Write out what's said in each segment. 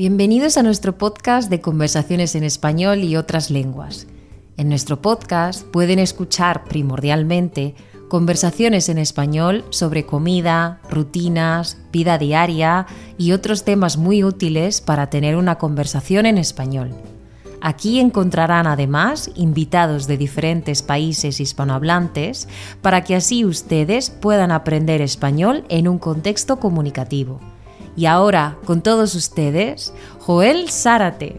Bienvenidos a nuestro podcast de conversaciones en español y otras lenguas. En nuestro podcast pueden escuchar primordialmente conversaciones en español sobre comida, rutinas, vida diaria y otros temas muy útiles para tener una conversación en español. Aquí encontrarán además invitados de diferentes países hispanohablantes para que así ustedes puedan aprender español en un contexto comunicativo. Y ahora, con todos ustedes, Joel Zárate.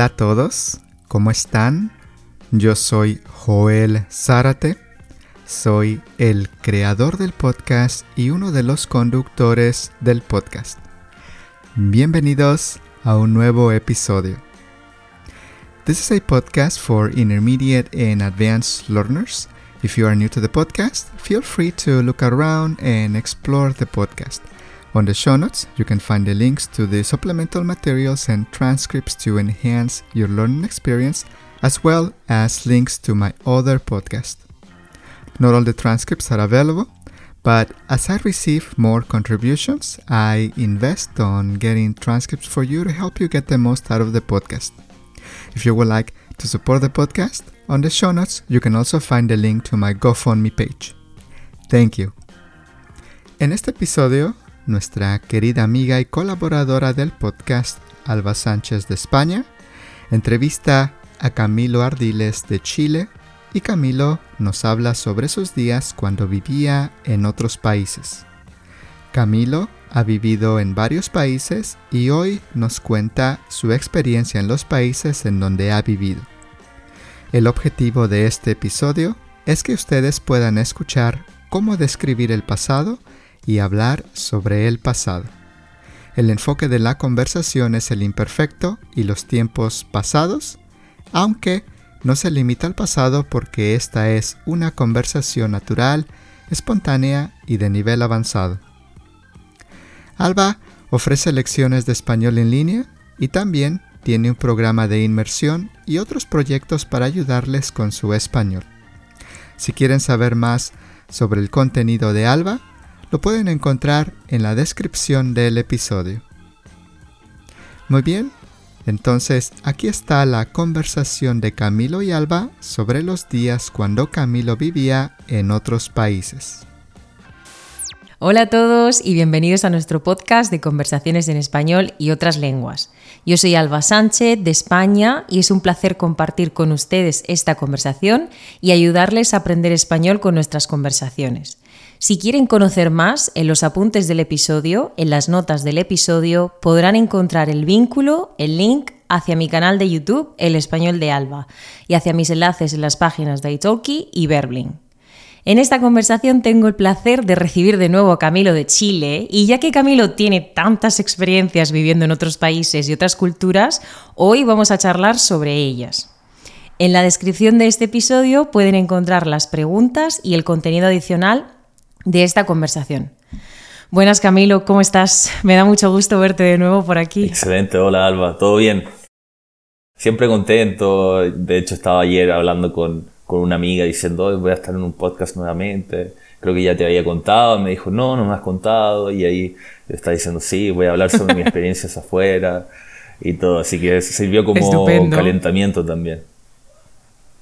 Hola a todos, ¿cómo están? Yo soy Joel Zárate, soy el creador del podcast y uno de los conductores del podcast. Bienvenidos a un nuevo episodio. This is a podcast for intermediate and advanced learners. If you are new to the podcast, feel free to look around and explore the podcast. On the show notes, you can find the links to the supplemental materials and transcripts to enhance your learning experience, as well as links to my other podcast. Not all the transcripts are available, but as I receive more contributions, I invest on getting transcripts for you to help you get the most out of the podcast. If you would like to support the podcast, on the show notes, you can also find the link to my GoFundMe page. Thank you. En este episodio nuestra querida amiga y colaboradora del podcast, Alba Sánchez de España, entrevista a Camilo Ardiles de Chile y Camilo nos habla sobre sus días cuando vivía en otros países. Camilo ha vivido en varios países y hoy nos cuenta su experiencia en los países en donde ha vivido. El objetivo de este episodio es que ustedes puedan escuchar cómo describir el pasado y hablar sobre el pasado. El enfoque de la conversación es el imperfecto y los tiempos pasados, aunque no se limita al pasado porque esta es una conversación natural, espontánea y de nivel avanzado. Alba ofrece lecciones de español en línea y también tiene un programa de inmersión y otros proyectos para ayudarles con su español. Si quieren saber más sobre el contenido de Alba, lo pueden encontrar en la descripción del episodio. Muy bien, entonces aquí está la conversación de Camilo y Alba sobre los días cuando Camilo vivía en otros países. Hola a todos y bienvenidos a nuestro podcast de conversaciones en español y otras lenguas. Yo soy Alba Sánchez de España y es un placer compartir con ustedes esta conversación y ayudarles a aprender español con nuestras conversaciones. Si quieren conocer más, en los apuntes del episodio, en las notas del episodio, podrán encontrar el vínculo, el link hacia mi canal de YouTube, El Español de Alba, y hacia mis enlaces en las páginas de Italki y Verbling. En esta conversación tengo el placer de recibir de nuevo a Camilo de Chile y ya que Camilo tiene tantas experiencias viviendo en otros países y otras culturas, hoy vamos a charlar sobre ellas. En la descripción de este episodio pueden encontrar las preguntas y el contenido adicional de esta conversación. Buenas Camilo, ¿cómo estás? Me da mucho gusto verte de nuevo por aquí. Excelente, hola Alba, ¿todo bien? Siempre contento, de hecho estaba ayer hablando con, con una amiga diciendo, voy a estar en un podcast nuevamente, creo que ya te había contado, me dijo, no, no me has contado, y ahí está diciendo, sí, voy a hablar sobre mis experiencias afuera y todo, así que sirvió como calentamiento también.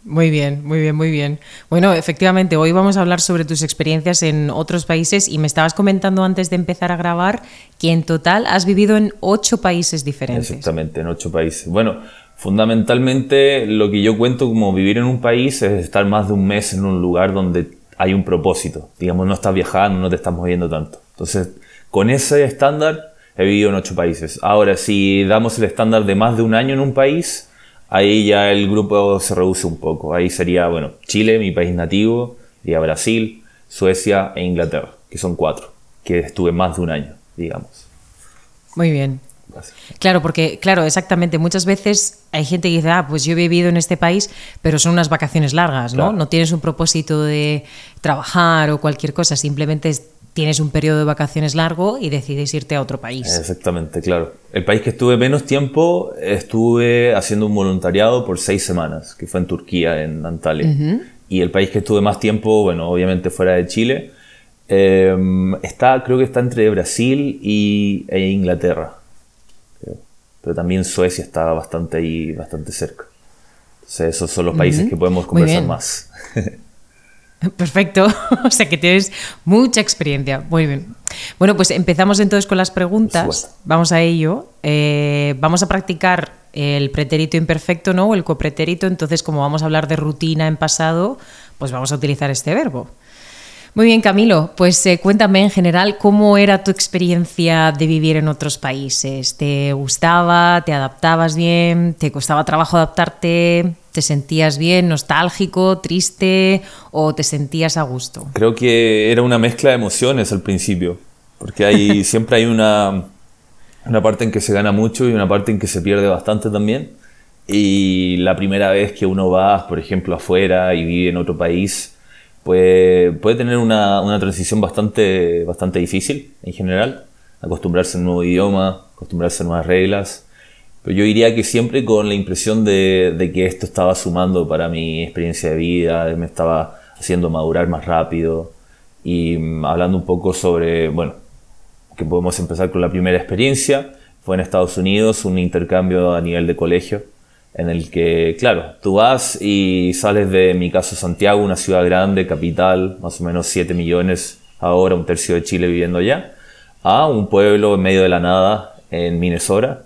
Muy bien, muy bien, muy bien. Bueno, efectivamente, hoy vamos a hablar sobre tus experiencias en otros países y me estabas comentando antes de empezar a grabar que en total has vivido en ocho países diferentes. Exactamente, en ocho países. Bueno, fundamentalmente lo que yo cuento como vivir en un país es estar más de un mes en un lugar donde hay un propósito. Digamos, no estás viajando, no te estás moviendo tanto. Entonces, con ese estándar he vivido en ocho países. Ahora, si damos el estándar de más de un año en un país, ahí ya el grupo se reduce un poco. Ahí sería, bueno, Chile, mi país nativo, y a Brasil, Suecia e Inglaterra, que son cuatro, que estuve más de un año, digamos. Muy bien. Claro, porque, claro, exactamente, muchas veces hay gente que dice, ah, pues yo he vivido en este país, pero son unas vacaciones largas, ¿no? No tienes un propósito de trabajar o cualquier cosa, simplemente tienes un periodo de vacaciones largo y decides irte a otro país. Exactamente, claro. El país que estuve menos tiempo, estuve haciendo un voluntariado por seis semanas, que fue en Turquía, en Antalya. Y el país que estuve más tiempo, bueno, obviamente fuera de Chile, em, está, creo que está entre Brasil y, e Inglaterra. Pero también Suecia está bastante ahí, bastante cerca. Entonces, esos son los países que podemos conversar más. Perfecto, o sea que tienes mucha experiencia. Muy bien. Bueno, pues empezamos entonces con las preguntas. Vamos a ello. Eh, vamos a practicar el pretérito imperfecto, ¿no? O el copretérito. Entonces, como vamos a hablar de rutina en pasado, pues vamos a utilizar este verbo. Muy bien, Camilo. Pues eh, cuéntame en general cómo era tu experiencia de vivir en otros países. ¿Te gustaba? ¿Te adaptabas bien? ¿Te costaba trabajo adaptarte? ¿Te sentías bien, nostálgico, triste o te sentías a gusto? Creo que era una mezcla de emociones al principio, porque hay, siempre hay una, una parte en que se gana mucho y una parte en que se pierde bastante también. Y la primera vez que uno va, por ejemplo, afuera y vive en otro país, puede, tener una, transición bastante, bastante difícil en general. Acostumbrarse a un nuevo idioma, acostumbrarse a nuevas reglas. Pero yo diría que siempre con la impresión de, de que esto estaba sumando para mi experiencia de vida, me estaba haciendo madurar más rápido. Y mm, hablando un poco sobre, bueno, que podemos empezar con la primera experiencia. Fue en Estados Unidos, un intercambio a nivel de colegio en el que, claro, tú vas y sales de, mi caso, Santiago, una ciudad grande, capital, más o menos 7 millones ahora, un tercio de Chile viviendo allá, a un pueblo en medio de la nada en Minnesota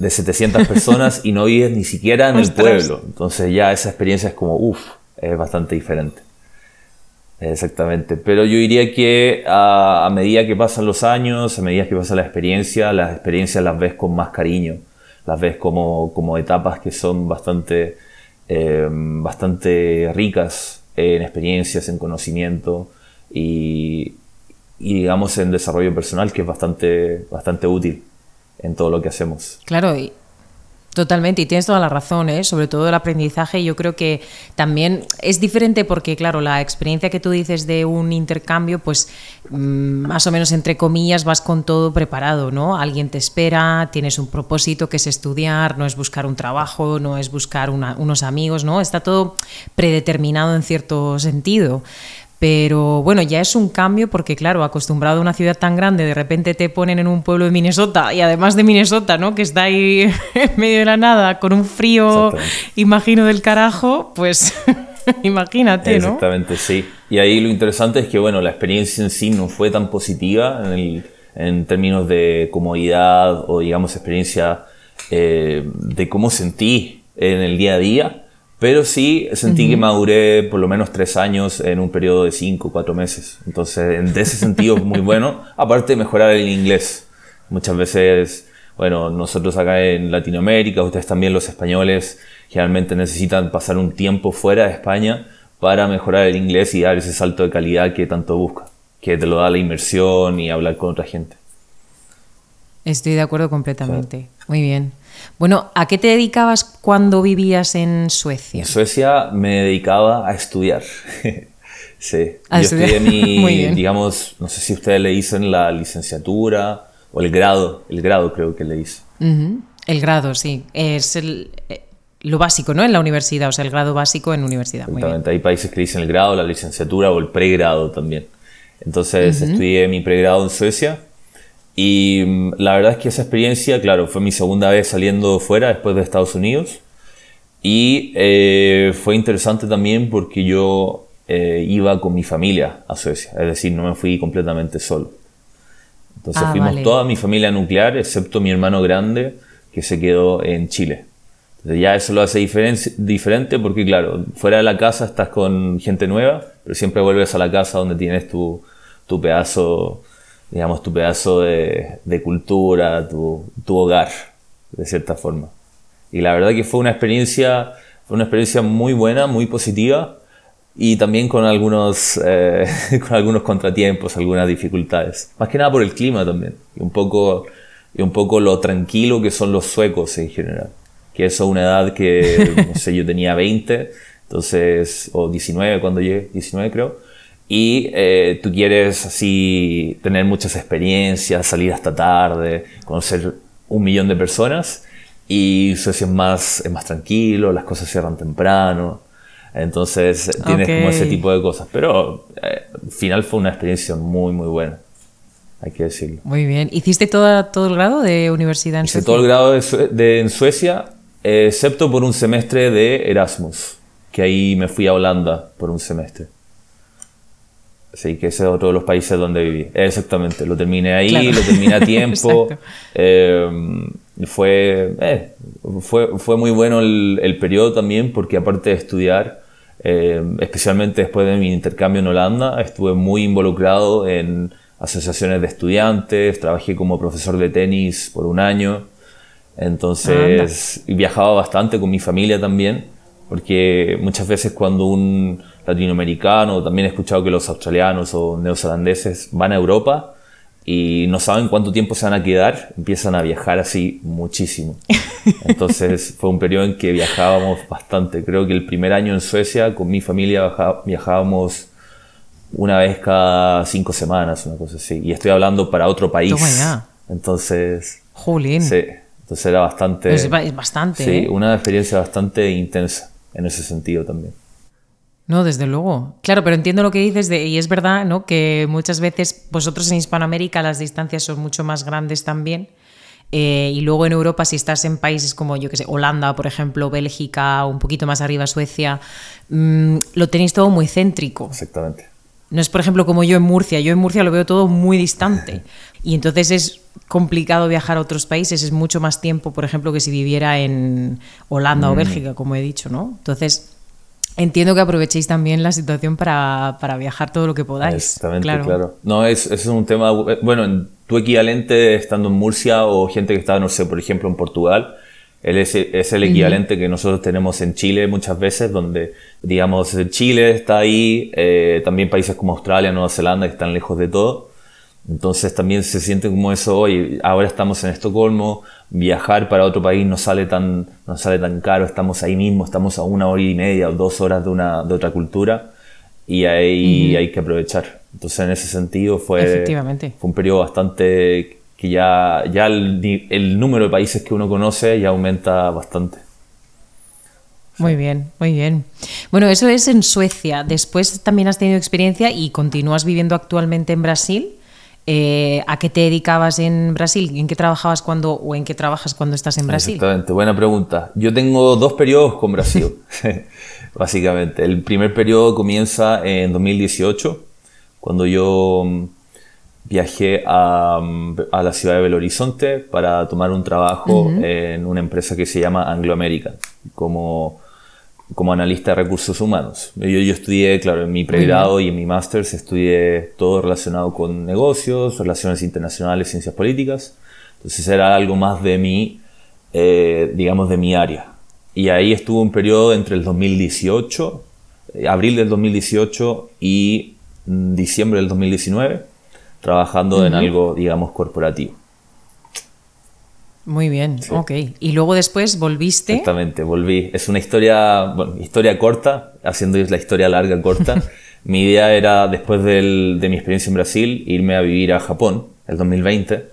de 700 personas y no vives ni siquiera en el pueblo. Entonces ya esa experiencia es como, uff, es bastante diferente. Exactamente, pero yo diría que a, a medida que pasan los años, a medida que pasa la experiencia, las experiencias las ves con más cariño las ves como, como etapas que son bastante, eh, bastante ricas en experiencias, en conocimiento y, digamos en desarrollo personal que es bastante, bastante útil en todo lo que hacemos. Claro, Totalmente, y tienes toda la razón, ¿eh? sobre todo el aprendizaje. Yo creo que también es diferente porque, claro, la experiencia que tú dices de un intercambio, pues mm, más o menos entre comillas vas con todo preparado, ¿no? Alguien te espera, tienes un propósito que es estudiar, no es buscar un trabajo, no es buscar unos amigos, ¿no? Está todo predeterminado en cierto sentido. Pero bueno, ya es un cambio porque, claro, acostumbrado a una ciudad tan grande, de repente te ponen en un pueblo de Minnesota y además de Minnesota, ¿no? Que está ahí en medio de la nada, con un frío, imagino, del carajo, pues imagínate, ¿no? Exactamente, sí. Y ahí lo interesante es que, bueno, la experiencia en sí no fue tan positiva en, en términos de comodidad o, digamos, experiencia eh, de cómo sentí en el día a día pero sí sentí que maduré por lo menos tres años en un periodo de cinco o cuatro meses. Entonces, en ese sentido, muy bueno. Aparte de mejorar el inglés. Muchas veces, bueno, nosotros acá en Latinoamérica, ustedes también los españoles, generalmente necesitan pasar un tiempo fuera de España para mejorar el inglés y dar ese salto de calidad que tanto busca, que te lo da la inmersión y hablar con otra gente. Estoy de acuerdo completamente. Muy bien. Bueno, ¿a qué te dedicabas cuando vivías en Suecia? En Suecia me dedicaba a estudiar. sí. Yo estudié mi, digamos, no sé si ustedes le dicen la licenciatura o el grado, el grado creo que le hice. El grado, sí. Es el, eh, lo básico, ¿no? En la universidad, o sea, el grado básico en universidad. Exactamente, hay países que dicen el grado, la licenciatura o el pregrado también. Entonces estudié mi pregrado en Suecia y mm, la verdad es que esa experiencia, claro, fue mi segunda vez saliendo fuera después de Estados Unidos. Y eh, fue interesante también porque yo eh, iba con mi familia a Suecia, es decir, no me fui completamente solo. Entonces ah, fuimos toda mi familia nuclear, excepto mi hermano grande, que se quedó en Chile. Entonces ya eso lo hace diferente porque, claro, fuera de la casa estás con gente nueva, pero siempre vuelves a la casa donde tienes tu, tu pedazo digamos, tu pedazo de, de cultura, tu, tu, hogar, de cierta forma. Y la verdad que fue una experiencia, fue una experiencia muy buena, muy positiva y también con algunos, eh, con algunos contratiempos, algunas dificultades. Más que nada por el clima también. Y un poco, y un poco lo tranquilo que son los suecos en general. Que eso es una edad que, no sé, yo tenía 20, entonces, o 19 cuando llegué, 19 creo, y eh, tú quieres así tener muchas experiencias, salir hasta tarde, conocer un millón de personas, y Suecia es más, es más tranquilo, las cosas cierran temprano, entonces tienes como ese tipo de cosas, pero eh, al final fue una experiencia muy, muy buena hay que decirlo. Muy bien. ¿Hiciste todo, todo el grado de universidad en Hice todo el grado de, en Suecia, excepto por un semestre de Erasmus, que ahí me fui a Holanda por un semestre. Sí, que ese es otro de los países donde viví. Exactamente, lo terminé ahí, lo terminé a tiempo. Eh, fue, eh, fue, fue muy bueno el, el, periodo también porque aparte de estudiar, eh, especialmente después de mi intercambio en Holanda, estuve muy involucrado en asociaciones de estudiantes, trabajé como profesor de tenis por un año, entonces viajaba bastante con mi familia también, porque muchas veces cuando un latinoamericano, también he escuchado que los australianos o neozelandeses van a Europa y no saben cuánto tiempo se van a quedar, empiezan a viajar así muchísimo. Entonces fue un periodo en que viajábamos bastante. Creo que el primer año en Suecia con mi familia viajábamos una vez cada cinco semanas, una cosa así. Y estoy hablando para otro país. Entonces. Jolín. Sí. Entonces era bastante. Es bastante. Sí, ¿eh? una experiencia bastante intensa en ese sentido también. No, desde luego. Claro, pero entiendo lo que dices de, y es verdad, ¿no? Que muchas veces vosotros en Hispanoamérica las distancias son mucho más grandes también. Eh, y luego en Europa, si estás en países como, yo que sé, Holanda, por ejemplo, Bélgica, un poquito más arriba, Suecia, mm, lo tenéis todo muy céntrico. Exactamente. No es, por ejemplo, como yo en Murcia. Yo en Murcia lo veo todo muy distante. Y entonces es complicado viajar a otros países. Es mucho más tiempo, por ejemplo, que si viviera en Holanda o mm. Bélgica, como he dicho, ¿no? Entonces, entiendo que aprovechéis también la situación para, para viajar todo lo que podáis. Exactamente, claro. No, es, es un tema... Bueno, tu equivalente estando en Murcia o gente que está, no sé, por ejemplo, en Portugal él es, el equivalente que nosotros tenemos en Chile muchas veces, donde, digamos, Chile está ahí, eh, también países como Australia, Nueva Zelanda, que están lejos de todo. Entonces también se siente como eso, hoy ahora estamos en Estocolmo, viajar para otro país no sale tan, no sale tan caro, estamos ahí mismo, estamos a una hora y media o dos horas de, una, de otra cultura y ahí hay que aprovechar. Entonces en ese sentido fue, fue un periodo bastante que ya, ya el, número de países que uno conoce ya aumenta bastante. Muy bien, muy bien. Bueno, eso es en Suecia. Después también has tenido experiencia y continúas viviendo actualmente en Brasil. Eh, ¿A qué te dedicabas en Brasil? ¿En qué trabajabas cuando o en qué trabajas cuando estás en Brasil? Exactamente, buena pregunta. Yo tengo dos periodos con Brasil, básicamente. El primer periodo comienza en 2018, cuando yo viajé a, a, la ciudad de Belo Horizonte para tomar un trabajo en una empresa que se llama Anglo American como, como analista de recursos humanos. Yo, yo estudié, claro, en mi pregrado y en mi máster estudié todo relacionado con negocios, relaciones internacionales, ciencias políticas. Entonces era algo más de mi, eh, digamos, de mi área. Y ahí estuvo un periodo entre el 2018, eh, abril del 2018 y mm, diciembre del 2019 trabajando en algo, digamos, corporativo. Muy bien, ok. Y luego después volviste. Exactamente, volví. Es una historia, bueno, historia corta, haciendo la historia larga corta. mi idea era, después del, de mi experiencia en Brasil, irme a vivir a Japón, el 2020.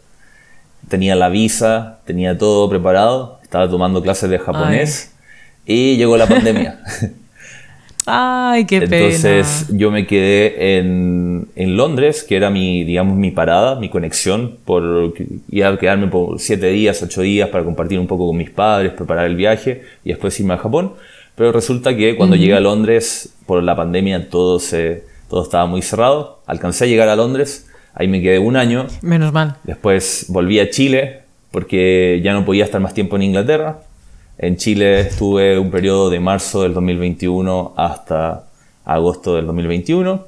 Tenía la visa, tenía todo preparado, estaba tomando clases de japonés y llegó la pandemia. Ay, qué pena. Entonces yo me quedé en, en, Londres, que era mi, digamos, mi parada, mi conexión, por ir a quedarme por siete días, ocho días para compartir un poco con mis padres, preparar el viaje y después irme a Japón. Pero resulta que cuando llegué a Londres, por la pandemia, todo, se, todo estaba muy cerrado. Alcancé a llegar a Londres, ahí me quedé un año. Menos mal. Después volví a Chile, porque ya no podía estar más tiempo en Inglaterra. En Chile estuve un periodo de marzo del 2021 hasta agosto del 2021.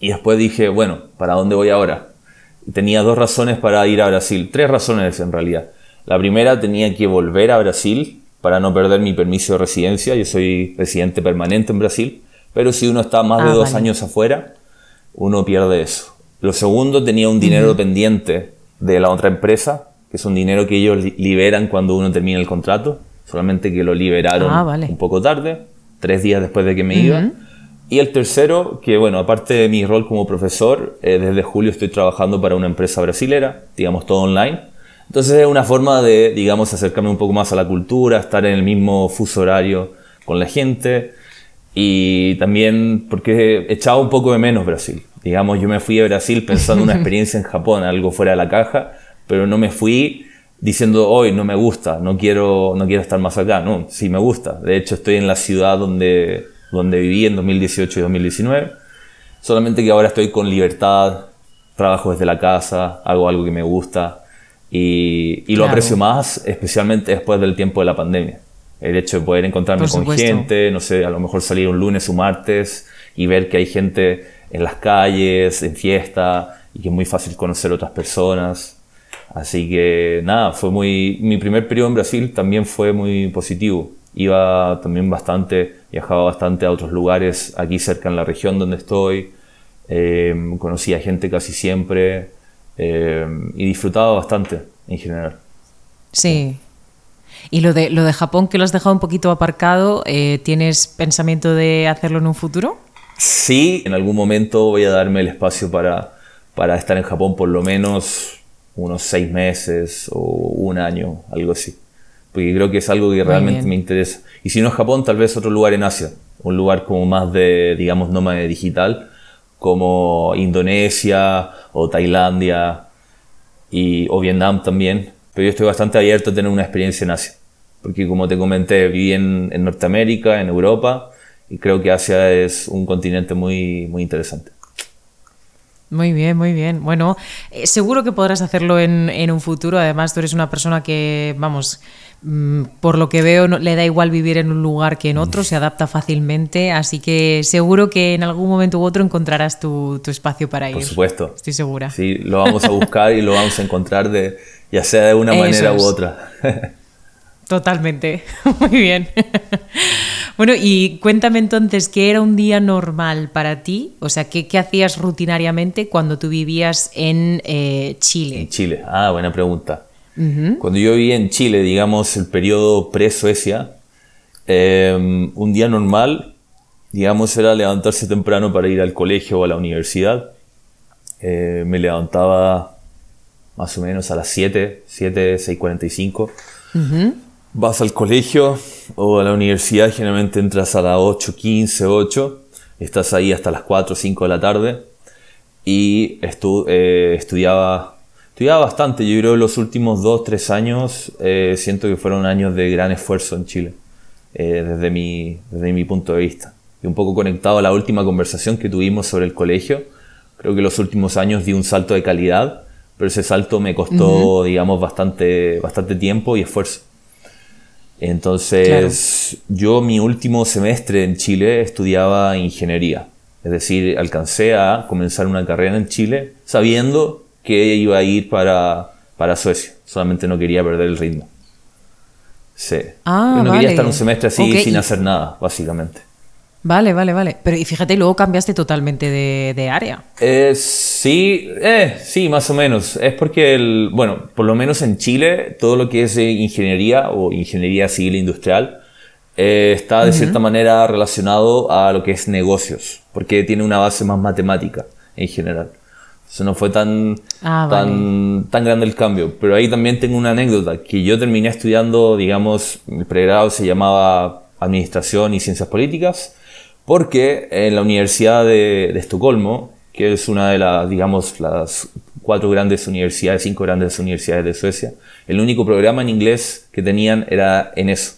Y después dije, bueno, ¿para dónde voy ahora? tenía dos razones para ir a Brasil, tres razones en realidad. La primera tenía que volver a Brasil para no perder mi permiso de residencia. Yo soy residente permanente en Brasil, pero si uno está más de ah, dos años afuera, uno pierde eso. Lo segundo, tenía un dinero pendiente de la otra empresa que es un dinero que ellos liberan cuando uno termina el contrato, solamente que lo liberaron Ah, vale. un poco tarde, tres días después de que me iba. Y el tercero, que bueno, aparte de mi rol como profesor, eh, desde julio estoy trabajando para una empresa brasilera, digamos todo online. Entonces es una forma de, digamos, acercarme un poco más a la cultura, estar en el mismo fuso horario con la gente y también porque echaba un poco de menos Brasil. Digamos, yo me fui a Brasil pensando en una experiencia en Japón, algo fuera de la caja, pero no me fui diciendo hoy no me gusta, no quiero, no quiero estar más acá. No, sí me gusta. De hecho, estoy en la ciudad donde, donde viví en 2018 y 2019. Solamente que ahora estoy con libertad, trabajo desde la casa, hago algo que me gusta y, y lo Claro. aprecio más, especialmente después del tiempo de la pandemia. El hecho de poder encontrarme con gente, no sé, a lo mejor salir un lunes o martes y ver que hay gente en las calles, en fiesta, y que es muy fácil conocer otras personas. Así que nada, fue muy. Mi primer periodo en Brasil también fue muy positivo. Iba también bastante, viajaba bastante a otros lugares aquí cerca en la región donde estoy. Eh, conocía gente casi siempre eh, y disfrutaba bastante en general. Sí. Y lo de, lo de Japón, que lo has dejado un poquito aparcado, eh, ¿tienes pensamiento de hacerlo en un futuro? Sí, en algún momento voy a darme el espacio para, para estar en Japón por lo menos unos seis meses o un año, algo así. Porque creo que es algo que realmente me interesa. Y si no es Japón, tal vez otro lugar en Asia. Un lugar como más de, digamos, nómade digital, como Indonesia o Tailandia y, o Vietnam también. Pero yo estoy bastante abierto a tener una experiencia en Asia. Porque como te comenté, viví en, en Norteamérica, en Europa, y creo que Asia es un continente muy, muy interesante. Muy bien, muy bien. Bueno, eh, seguro que podrás hacerlo en, en un futuro. Además, tú eres una persona que, vamos, mm, por lo que veo, no- le da igual vivir en un lugar que en otro, se adapta fácilmente. Así que seguro que en algún momento u otro encontrarás tu, tu espacio para ir. Por supuesto. Estoy segura. Sí, lo vamos a buscar y lo vamos a encontrar de, ya sea de una Eso manera es. u otra. Totalmente. Muy bien. Bueno, y cuéntame entonces, ¿qué era un día normal para ti? O sea, ¿qué, qué hacías rutinariamente cuando tú vivías en eh, Chile? En Chile. Ah, buena pregunta. Cuando yo vivía en Chile, digamos, el periodo pre-Suecia, eh, un día normal, digamos, era levantarse temprano para ir al colegio o a la universidad. Eh, me levantaba más o menos a las 7, 7, 6.45. Vas al colegio o a la universidad, generalmente entras a las 8, 15, 8. Estás ahí hasta las 4, 5 de la tarde. Y estu- eh, estudiaba, estudiaba bastante. Yo creo que los últimos 2, 3 años eh, siento que fueron años de gran esfuerzo en Chile, eh, desde, mi, desde mi punto de vista. Y un poco conectado a la última conversación que tuvimos sobre el colegio. Creo que los últimos años di un salto de calidad, pero ese salto me costó, digamos, bastante, bastante tiempo y esfuerzo. Entonces, yo mi último semestre en Chile estudiaba ingeniería. Es decir, alcancé a comenzar una carrera en Chile sabiendo que iba a ir para, para Suecia. Solamente no quería perder el ritmo. Sí. Ah, Yo no vale. quería estar un semestre así sin hacer nada, básicamente. Vale, vale, vale. Pero y fíjate, luego cambiaste totalmente de, de área. Eh, sí, eh, sí, más o menos. Es porque, el, bueno, por lo menos en Chile, todo lo que es eh, ingeniería o ingeniería civil industrial eh, está de cierta manera relacionado a lo que es negocios, porque tiene una base más matemática en general. Eso no fue tan, Ah, tan, tan grande el cambio. Pero ahí también tengo una anécdota, que yo terminé estudiando, digamos, mi pregrado se llamaba Administración y Ciencias Políticas, porque en la Universidad de, de Estocolmo, que es una de las, digamos, las cuatro grandes universidades, cinco grandes universidades de Suecia, el único programa en inglés que tenían era en eso.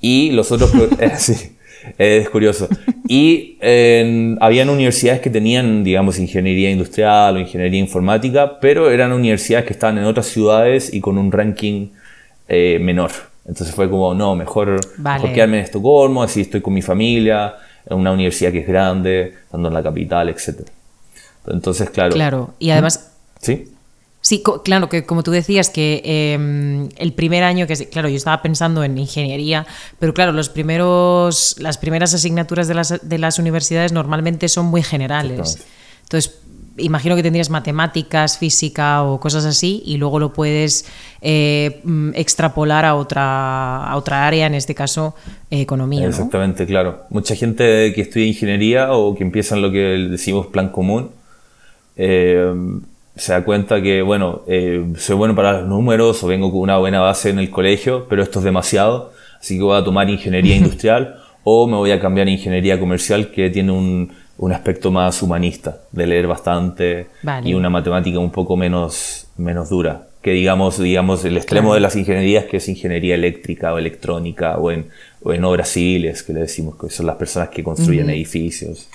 Y los otros... eh, sí, es curioso. Y en- habían universidades que tenían, digamos, ingeniería industrial o ingeniería informática, pero eran universidades que estaban en otras ciudades y con un ranking eh, menor. Entonces fue como, no, mejor, Vale. mejor quedarme en Estocolmo, así estoy con mi familia, en una universidad que es grande, estando en la capital, etc. Entonces, claro. Claro. Y además, ¿Sí? sí, claro, que como tú decías, que eh, el primer año, que claro, yo estaba pensando en ingeniería, pero claro, los primeros, las primeras asignaturas de las, de las universidades normalmente son muy generales. Entonces, imagino que tendrías matemáticas, física o cosas así, y luego lo puedes eh, mm, extrapolar a otra, a otra área, en este caso economía. Exactamente, claro. Mucha gente que estudia ingeniería o que empieza en lo que decimos plan común, eh, se da cuenta que, bueno, eh, soy bueno para los números o vengo con una buena base en el colegio, pero esto es demasiado, así que voy a tomar ingeniería industrial o me voy a cambiar a ingeniería comercial que tiene un, un aspecto más humanista, de leer bastante y una matemática un poco menos, menos dura. Que digamos, digamos el extremo de las ingenierías, que es ingeniería eléctrica o electrónica o en, o en obras civiles, que le decimos que son las personas que construyen edificios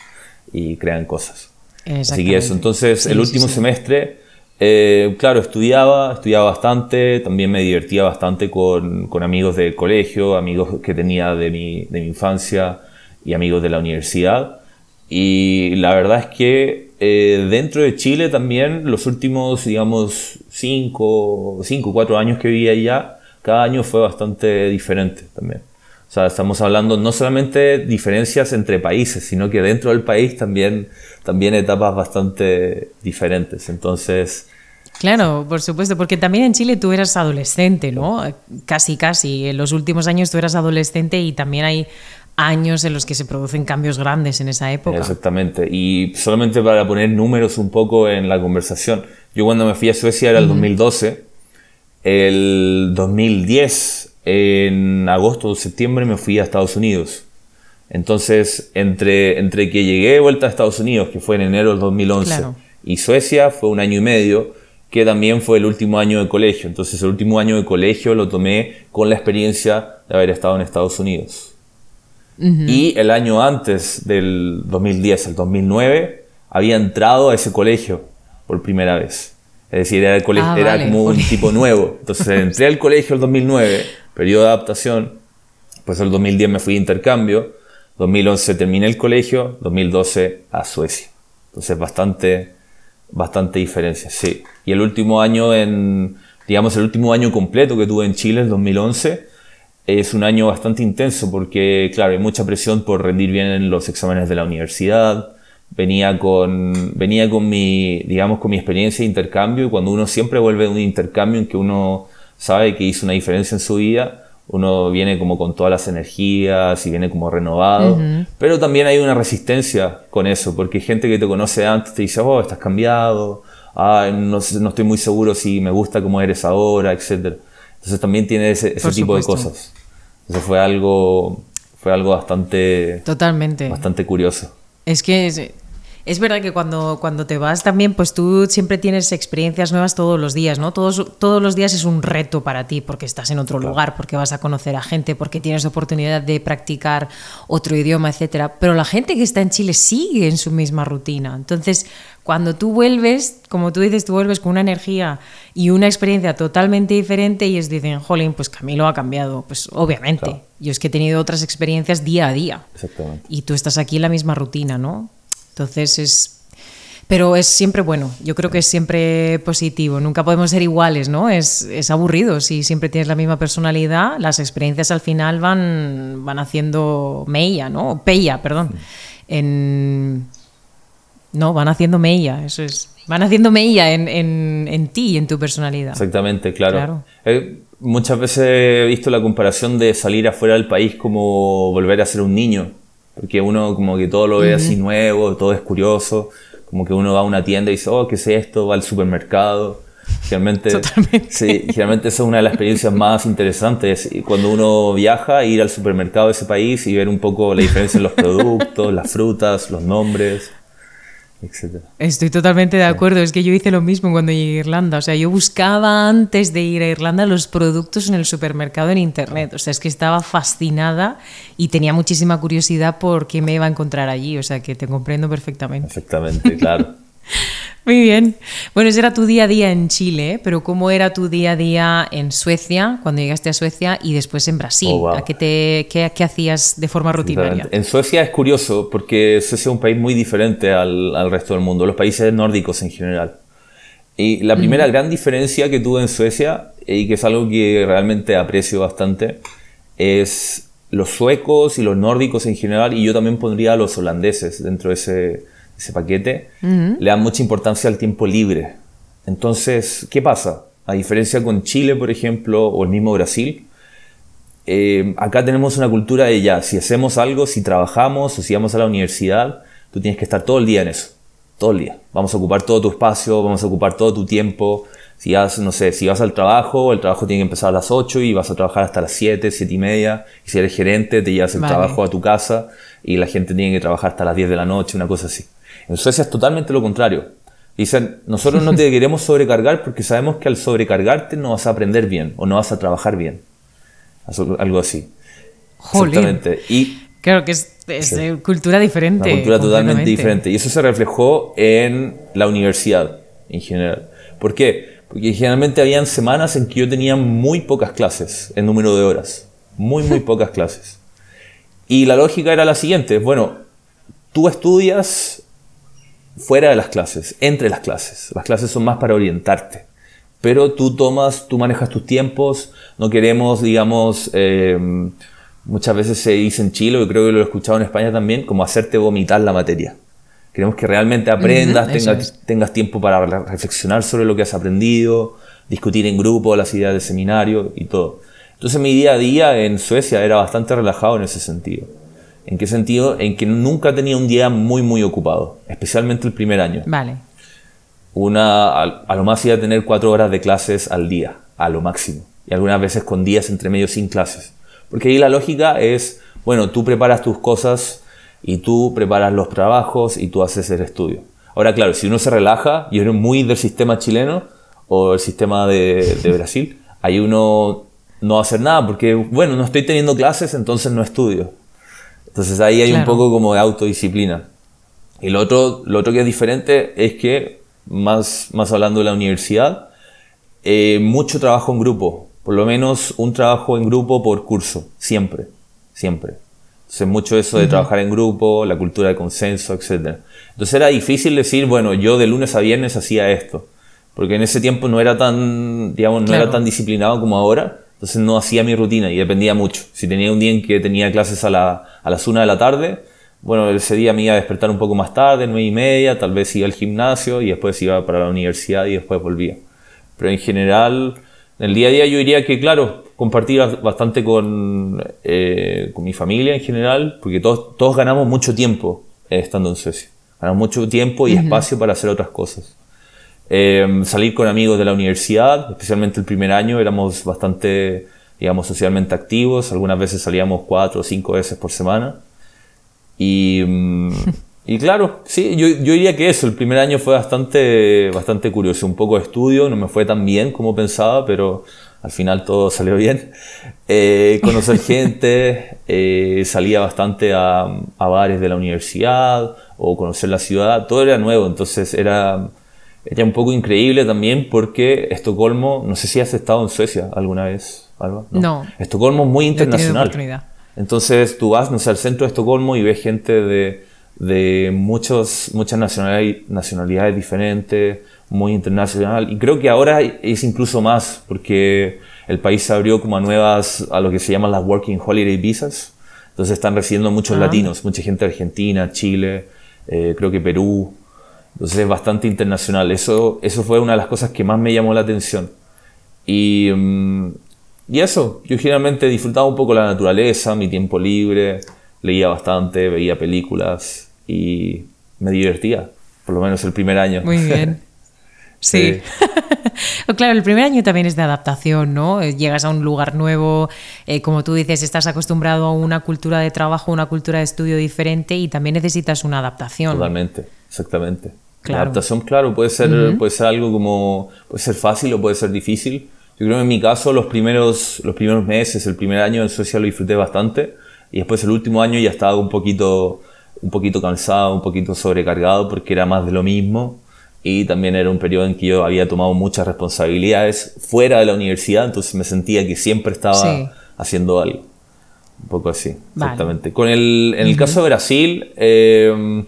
y crean cosas. Así que eso, entonces el último semestre, eh, claro, estudiaba, estudiaba bastante, también me divertía bastante con, con amigos del colegio, amigos que tenía de mi, de mi infancia y amigos de la universidad. Y la verdad es que eh, dentro de Chile también los últimos, digamos, 5 o 4 años que vivía allá, cada año fue bastante diferente también. O sea, estamos hablando no solamente diferencias entre países, sino que dentro del país también, también etapas bastante diferentes. Entonces... Claro, por supuesto, porque también en Chile tú eras adolescente, ¿no? Casi, casi. En los últimos años tú eras adolescente y también hay años en los que se producen cambios grandes en esa época. Exactamente. Y solamente para poner números un poco en la conversación, yo cuando me fui a Suecia era el 2012, el 2010, en agosto o septiembre me fui a Estados Unidos. Entonces, entre, entre que llegué de vuelta a Estados Unidos, que fue en enero del 2011, y Suecia fue un año y medio, que también fue el último año de colegio. Entonces, el último año de colegio lo tomé con la experiencia de haber estado en Estados Unidos. Y el año antes del 2010, el 2009, había entrado a ese colegio por primera vez. Es decir, era, el colegio, ah, era como un tipo nuevo. Entonces entré al colegio el 2009, periodo de adaptación. Pues el 2010 me fui de intercambio. 2011 terminé el colegio. 2012 a Suecia. Entonces bastante, bastante diferencia, sí. Y el último año en, digamos, el último año completo que tuve en Chile, el 2011, es un año bastante intenso porque, claro, hay mucha presión por rendir bien en los exámenes de la universidad. Venía con, venía con mi, digamos, con mi experiencia de intercambio y cuando uno siempre vuelve de un intercambio en que uno sabe que hizo una diferencia en su vida, uno viene como con todas las energías y viene como renovado, pero también hay una resistencia con eso, porque hay gente que te conoce antes te dice, oh, estás cambiado, ah, no, no estoy muy seguro si me gusta cómo eres ahora, etcétera. Entonces también tiene ese, tipo de cosas. Entonces fue algo, fue algo bastante... Totalmente. Bastante curioso. Es que es, es verdad que cuando, cuando te vas también, pues tú siempre tienes experiencias nuevas todos los días, ¿no? Todos, todos los días es un reto para ti porque estás en otro lugar, porque vas a conocer a gente, porque tienes oportunidad de practicar otro idioma, etcétera. Pero la gente que está en Chile sigue en su misma rutina. Entonces, cuando tú vuelves, como tú dices, tú vuelves con una energía y una experiencia totalmente diferente y ellos dicen, jolín, pues Camilo ha cambiado. Pues obviamente. Yo es que he tenido otras experiencias día a día. Exactamente. Y tú estás aquí en la misma rutina, ¿no? Entonces es... Pero es siempre bueno, yo creo que es siempre positivo, nunca podemos ser iguales, ¿no? Es, es aburrido, si siempre tienes la misma personalidad, las experiencias al final van, van haciendo mella, ¿no? Pella, perdón. En no, van haciendo mella, eso es. Van haciendo mella en, en, en ti, en tu personalidad. Exactamente, claro. Eh, muchas veces he visto la comparación de salir afuera del país como volver a ser un niño. Porque uno como que todo lo ve así nuevo, todo es curioso. Como que uno va a una tienda y dice, oh, ¿qué es esto? Va al supermercado. Generalmente, sí, generalmente esa es una de las experiencias más interesantes. Cuando uno viaja, ir al supermercado de ese país y ver un poco la diferencia en los productos, las frutas, los nombres. Estoy totalmente de acuerdo, es que yo hice lo mismo cuando llegué a Irlanda, o sea, yo buscaba antes de ir a Irlanda los productos en el supermercado en internet, o sea, es que estaba fascinada y tenía muchísima curiosidad por qué me iba a encontrar allí, o sea, que te comprendo perfectamente. Perfectamente, claro. Muy bien. Bueno, ese era tu día a día en Chile, pero ¿cómo era tu día a día en Suecia, cuando llegaste a Suecia y después en Brasil? Oh, ¿A qué, te, qué, qué, hacías de forma rutinaria? En Suecia es curioso porque Suecia es un país muy diferente al, al resto del mundo, los países nórdicos en general. Y la primera gran diferencia que tuve en Suecia, y que es algo que realmente aprecio bastante, es los suecos y los nórdicos en general, y yo también pondría a los holandeses dentro de ese, ese paquete, le dan mucha importancia al tiempo libre. Entonces, ¿qué pasa? A diferencia con Chile, por ejemplo, o el mismo Brasil, eh, acá tenemos una cultura de ya, si hacemos algo, si trabajamos o si vamos a la universidad, tú tienes que estar todo el día en eso, todo el día. Vamos a ocupar todo tu espacio, vamos a ocupar todo tu tiempo. Si vas, no sé, si vas al trabajo, el trabajo tiene que empezar a las 8 y vas a trabajar hasta las 7, 7 y media. Y si eres gerente, te llevas el trabajo a tu casa y la gente tiene que trabajar hasta las 10 de la noche, una cosa así. En Suecia es totalmente lo contrario. Dicen, nosotros no te queremos sobrecargar porque sabemos que al sobrecargarte no vas a aprender bien o no vas a trabajar bien. Algo así. Exactamente. Y Claro que es, es cultura diferente. Una cultura totalmente diferente. Y eso se reflejó en la universidad en general. ¿Por qué? Porque generalmente habían semanas en que yo tenía muy pocas clases en número de horas. Muy, muy pocas clases. Y la lógica era la siguiente. Bueno, tú estudias fuera de las clases, entre las clases. Las clases son más para orientarte. Pero tú tomas, tú manejas tus tiempos. No queremos, digamos, eh, muchas veces se dice en Chile, y creo que lo he escuchado en España también, como hacerte vomitar la materia. Queremos que realmente aprendas, tengas, tengas, tiempo para reflexionar sobre lo que has aprendido, discutir en grupo las ideas del seminario y todo. Entonces mi día a día en Suecia era bastante relajado en ese sentido. ¿En qué sentido? En que nunca tenía un día muy, muy ocupado, especialmente el primer año. Vale. Una, a, lo más iba a tener cuatro horas de clases al día, a lo máximo. Y algunas veces con días entre medio sin clases. Porque ahí la lógica es, bueno, tú preparas tus cosas y tú preparas los trabajos y tú haces el estudio. Ahora, claro, si uno se relaja y uno muy del sistema chileno o el sistema de, Brasil, ahí uno no va a hacer nada porque, bueno, no estoy teniendo clases, entonces no estudio. Entonces ahí hay un poco como de autodisciplina. Y lo otro, lo otro que es diferente es que, más, más hablando de la universidad, eh, mucho trabajo en grupo por lo menos un trabajo en grupo por curso, siempre, siempre. Entonces mucho eso de trabajar en grupo, la cultura de consenso, etc. Entonces era difícil decir, bueno, yo de lunes a viernes hacía esto, porque en ese tiempo no era tan, digamos, no era tan disciplinado como ahora, entonces no hacía mi rutina y dependía mucho. Si tenía un día en que tenía clases a, la, a las una de la tarde, bueno, ese día me iba a despertar un poco más tarde, nueve y media, tal vez iba al gimnasio y después iba para la universidad y después volvía. Pero en general en el día a día yo diría que, claro, compartir bastante con, eh, con mi familia en general, porque todos, todos ganamos mucho tiempo eh, estando en Suecia. Ganamos mucho tiempo y espacio para hacer otras cosas. Eh, salir con amigos de la universidad, especialmente el primer año, éramos bastante, digamos, socialmente activos. Algunas veces salíamos cuatro o cinco veces por semana. Y... Mm, Y claro, sí, yo, yo, diría que eso, el primer año fue bastante, bastante curioso, un poco de estudio, no me fue tan bien como pensaba, pero al final todo salió bien. Eh, conocer gente, eh, salía bastante a, a, bares de la universidad o conocer la ciudad, todo era nuevo, entonces era, era un poco increíble también porque Estocolmo, no sé si has estado en Suecia alguna vez, Alba. No. Estocolmo es muy internacional. Entonces tú vas, no sé, al centro de Estocolmo y ves gente de de muchos, muchas nacionalidades, diferentes, muy internacional. Y creo que ahora es incluso más, porque el país se abrió como a nuevas, a lo que se llaman las Working Holiday Visas. Entonces están recibiendo muchos ah. latinos, mucha gente de Argentina, Chile, eh, creo que Perú. Entonces es bastante internacional. Eso, eso fue una de las cosas que más me llamó la atención. Y, mm, y eso, yo generalmente disfrutaba un poco la naturaleza, mi tiempo libre leía bastante, veía películas y me divertía, por lo menos el primer año. Muy bien. Sí. claro, el primer año también es de adaptación, ¿no? Eh, llegas a un lugar nuevo, eh, como tú dices, estás acostumbrado a una cultura de trabajo, una cultura de estudio diferente y también necesitas una adaptación. Totalmente, exactamente. La adaptación, claro, puede ser, puede ser algo como, puede ser fácil o puede ser difícil. Yo creo que en mi caso los primeros, los primeros meses, el primer año en Suecia lo disfruté bastante y después el último año ya estaba un poquito, un poquito cansado, un poquito sobrecargado porque era más de lo mismo. Y también era un periodo en que yo había tomado muchas responsabilidades fuera de la universidad, entonces me sentía que siempre estaba haciendo algo. Un poco así, exactamente. Con el, en el caso de Brasil, eh,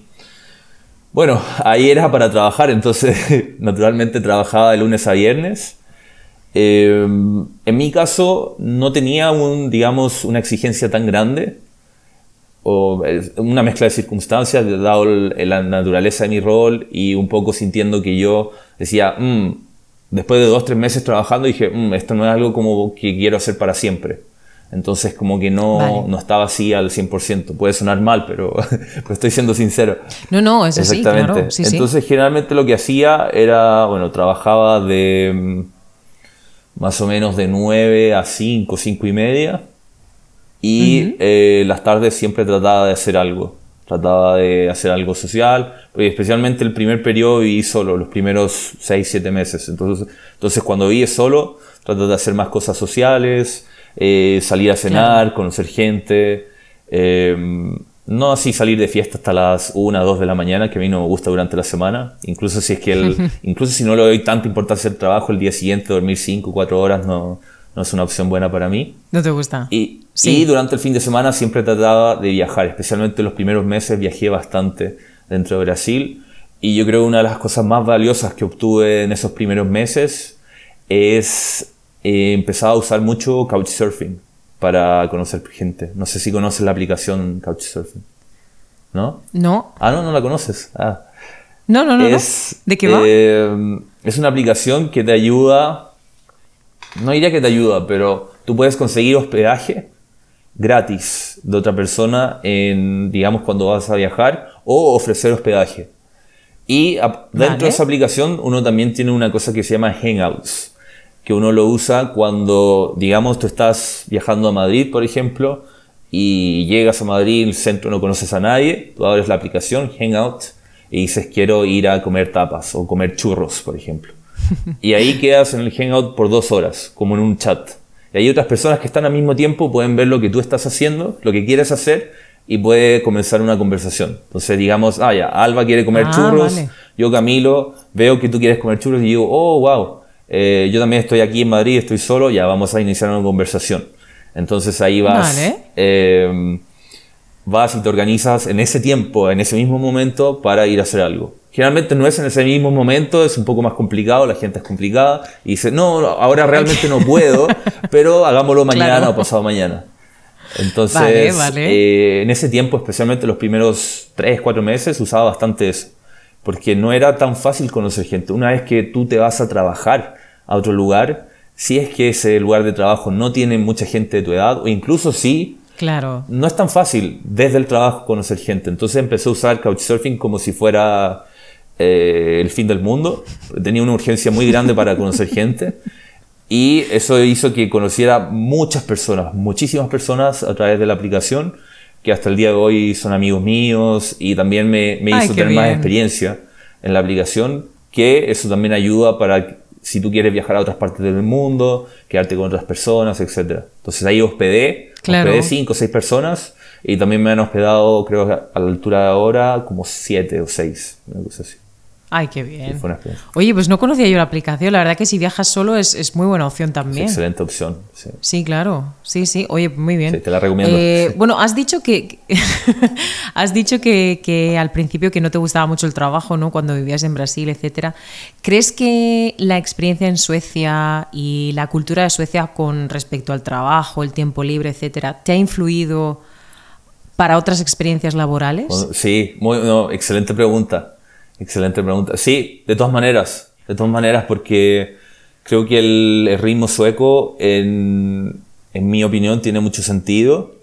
bueno, ahí era para trabajar, entonces naturalmente trabajaba de lunes a viernes. Em, en mi caso no tenía un, digamos, una exigencia tan grande o una mezcla de circunstancias, dado la naturaleza de mi rol y un poco sintiendo que yo decía, mm, después de dos, tres meses trabajando, dije, mm, esto no es algo como que quiero hacer para siempre. Entonces como que no, no estaba así al 100%. Puede sonar mal, pero, estoy siendo sincero. No, no, es así, claro. Entonces generalmente lo que hacía era, bueno, trabajaba de mm, más o menos de 9 a 5, 5 y media y eh, las tardes siempre trataba de hacer algo. Trataba de hacer algo social, y especialmente el primer periodo viví solo, los primeros 6, 7 meses. Entonces, entonces cuando viví solo, trataba de hacer más cosas sociales, eh, salir a cenar, conocer gente. Em, no así salir de fiesta hasta las 1, 2 de la mañana, que a mí no me gusta durante la semana. Incluso si es que el, incluso si no le doy tanta importancia al trabajo, el día siguiente dormir 5, 4 horas no, no es una opción buena para mí. ¿No te gusta? Y, sí. durante el fin de semana siempre trataba de viajar, especialmente los primeros meses viajé bastante dentro de Brasil. Y yo creo que una de las cosas más valiosas que obtuve en esos primeros meses es eh, empezar a usar mucho Couchsurfing para conocer gente. No sé si conoces la aplicación Couchsurfing. ¿No? No. Ah, no, no la conoces. Ah. No, no, no. Es, ¿De qué va? Eh, es una aplicación que te ayuda no diría que te ayuda, pero tú puedes conseguir hospedaje gratis de otra persona en, digamos, cuando vas a viajar o ofrecer hospedaje. Y dentro de esa aplicación uno también tiene una cosa que se llama Hangouts, que uno lo usa cuando, digamos, tú estás viajando a Madrid, por ejemplo, y llegas a Madrid, el centro no conoces a nadie, tú abres la aplicación Hangout y dices quiero ir a comer tapas o comer churros, por ejemplo. Y ahí quedas en el Hangout por dos horas, como en un chat. Y hay otras personas que están al mismo tiempo, pueden ver lo que tú estás haciendo, lo que quieres hacer, y puede comenzar una conversación. Entonces, digamos, ah, ya, Alba quiere comer ah, churros, yo Camilo, veo que tú quieres comer churros y digo, oh, wow, eh, yo también estoy aquí en Madrid, estoy solo, ya vamos a iniciar una conversación. Entonces ahí vas, eh, vas y te organizas en ese tiempo, en ese mismo momento, para ir a hacer algo. Generalmente no es en ese mismo momento, es un poco más complicado, la gente es complicada y dice, no, ahora realmente no puedo, pero hagámoslo mañana o pasado mañana. Entonces, eh, en ese tiempo, especialmente los primeros 3, 4 meses, usaba bastante eso, porque no era tan fácil conocer gente. Una vez que tú te vas a trabajar a otro lugar, si es que ese lugar de trabajo no tiene mucha gente de tu edad, o incluso si Claro. No es tan fácil desde el trabajo conocer gente. Entonces empecé a usar Couchsurfing como si fuera eh, el fin del mundo. Tenía una urgencia muy grande para conocer gente. Y eso hizo que conociera muchas personas, muchísimas personas a través de la aplicación, que hasta el día de hoy son amigos míos y también me, me hizo tener más experiencia en la aplicación, que eso también ayuda para si tú quieres viajar a otras partes del mundo, quedarte con otras personas, etc. Entonces ahí hospedé, hospedé cinco o seis personas y también me han hospedado, creo a la altura de ahora, como siete o seis, una cosa así. Ay, qué bien. Oye, pues no conocía yo la aplicación. La verdad que si viajas solo es, muy buena opción también. excelente opción. Sí. claro. Sí, sí. Oye, muy bien. Sí, te la recomiendo. Eh, bueno, has dicho que has dicho que, al principio que no te gustaba mucho el trabajo, ¿no? Cuando vivías en Brasil, etcétera. ¿Crees que la experiencia en Suecia y la cultura de Suecia con respecto al trabajo, el tiempo libre, etcétera, te ha influido para otras experiencias laborales? Sí, muy, excelente pregunta. Excelente pregunta. Sí, de todas maneras, de todas maneras, porque creo que el, ritmo sueco, en, en, mi opinión, tiene mucho sentido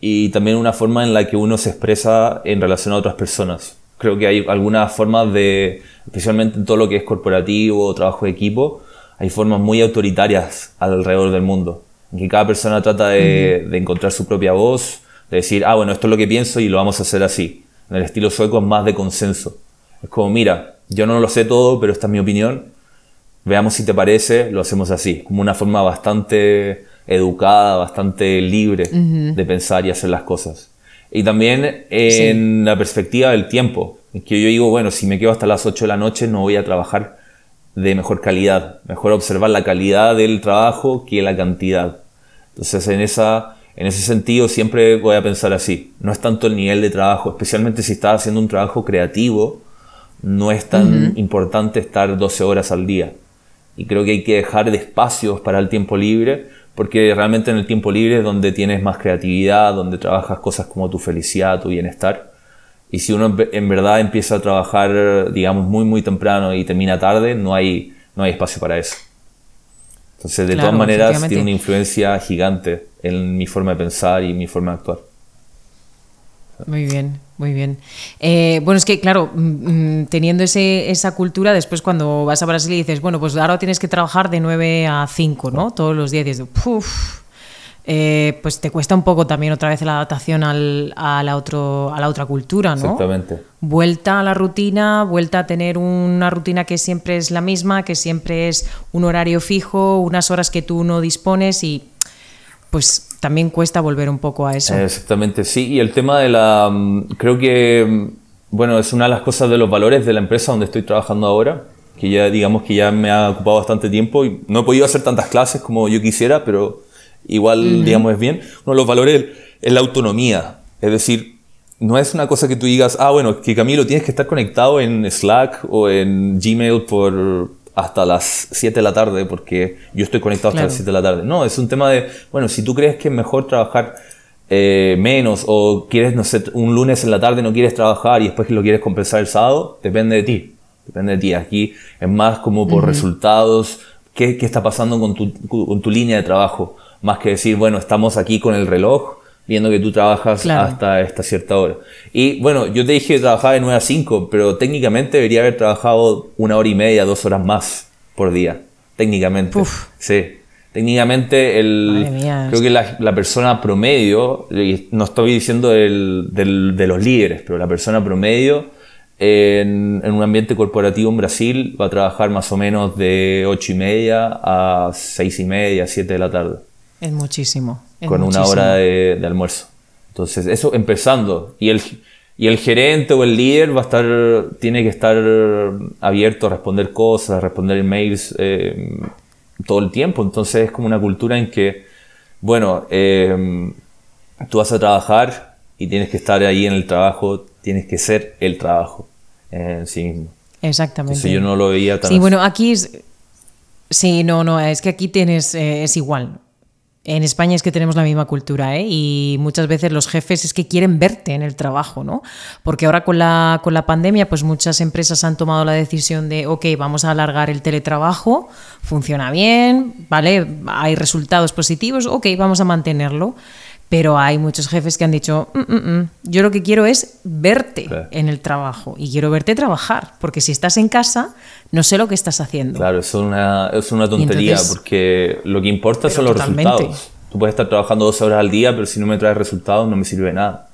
y también una forma en la que uno se expresa en relación a otras personas. Creo que hay algunas formas de, especialmente en todo lo que es corporativo, trabajo de equipo, hay formas muy autoritarias alrededor del mundo, en que cada persona trata de, de encontrar su propia voz, de decir, ah, bueno, esto es lo que pienso y lo vamos a hacer así. En el estilo sueco es más de consenso. Es como, mira, yo no lo sé todo, pero esta es mi opinión. Veamos si te parece, lo hacemos así. Como una forma bastante educada, bastante libre de pensar y hacer las cosas. Y también en la perspectiva del tiempo. En que yo digo, bueno, si me quedo hasta las 8 de la noche no voy a trabajar de mejor calidad. Mejor observar la calidad del trabajo que la cantidad. Entonces en esa en ese sentido siempre voy a pensar así. No es tanto el nivel de trabajo, especialmente si estás haciendo un trabajo creativo, no es tan importante estar 12 horas al día. Y creo que hay que dejar de espacios para el tiempo libre, porque realmente en el tiempo libre es donde tienes más creatividad, donde trabajas cosas como tu felicidad, tu bienestar. Y si uno en verdad empieza a trabajar, digamos, muy, muy temprano y termina tarde, no hay, no hay espacio para eso. Entonces, de todas maneras, tiene una influencia gigante en mi forma de pensar y mi forma de actuar. Muy bien, muy bien. Eh, bueno, es que claro, mm, mm, teniendo ese, esa cultura, después cuando vas a Brasil y dices, bueno, pues ahora tienes que trabajar de 9 a 5, ¿no? Todos los días. dices, eh, pues te cuesta un poco también otra vez la adaptación al, a, la otro, a la otra cultura, ¿no? Exactamente. Vuelta a la rutina, vuelta a tener una rutina que siempre es la misma, que siempre es un horario fijo, unas horas que tú no dispones y pues también cuesta volver un poco a eso. Exactamente, sí. Y el tema de la... Mm, creo que, mm, bueno, es una de las cosas de los valores de la empresa donde estoy trabajando ahora, que ya digamos que ya me ha ocupado bastante tiempo y no he podido hacer tantas clases como yo quisiera, pero igual, digamos, es bien. Uno de los valores es la autonomía. Es decir, no es una cosa que tú digas, ah, bueno, que Camilo tienes que estar conectado en Slack o en Gmail por hasta las 7 de la tarde porque yo estoy conectado hasta las 7 de la tarde. No, es un tema de, bueno, si tú crees que es mejor trabajar eh, menos o quieres, no sé, un lunes en la tarde no quieres trabajar y después lo quieres compensar el sábado, depende de ti. Depende de ti. Aquí es más como por resultados, qué, qué, está pasando con tu, con tu línea de trabajo. Más que decir, bueno, estamos aquí con el reloj viendo que tú trabajas hasta esta cierta hora. Y bueno, yo te dije que trabajaba de 9 a 5, pero técnicamente debería haber trabajado una hora y media, dos horas más por día. Técnicamente. Sí. Técnicamente, el, creo que la, la, persona promedio, no estoy diciendo del, del, de los líderes, pero la persona promedio en, en, un ambiente corporativo en Brasil va a trabajar más o menos de 8 y media a 6 y media, 7 de la tarde. Es muchísimo con una hora de, almuerzo. Entonces, eso empezando. Y el, y el gerente o el líder va a estar, tiene que estar abierto a responder cosas, a responder emails eh, todo el tiempo. Entonces, es como una cultura en que, bueno, eh, tú vas a trabajar y tienes que estar ahí en el trabajo, tienes que ser el trabajo en sí mismo. Exactamente. yo no lo veía tan. Sí, bueno, aquí es. Sí, no, no, es que aquí tienes, eh, es igual. En España es que tenemos la misma cultura, ¿eh? Y muchas veces los jefes es que quieren verte en el trabajo, ¿no? Porque ahora con la, con la pandemia, pues muchas empresas han tomado la decisión de, ok, vamos a alargar el teletrabajo, funciona bien, ¿vale? Hay resultados positivos, ok, vamos a mantenerlo. Pero hay muchos jefes que han dicho, mm, mm, mm, yo lo que quiero es verte en el trabajo y quiero verte trabajar, porque si estás en casa, no sé lo que estás haciendo. Claro, es una, es una tontería, porque lo que importa son los resultados. Tú puedes estar trabajando dos horas al día, pero si no me traes resultados no me sirve nada.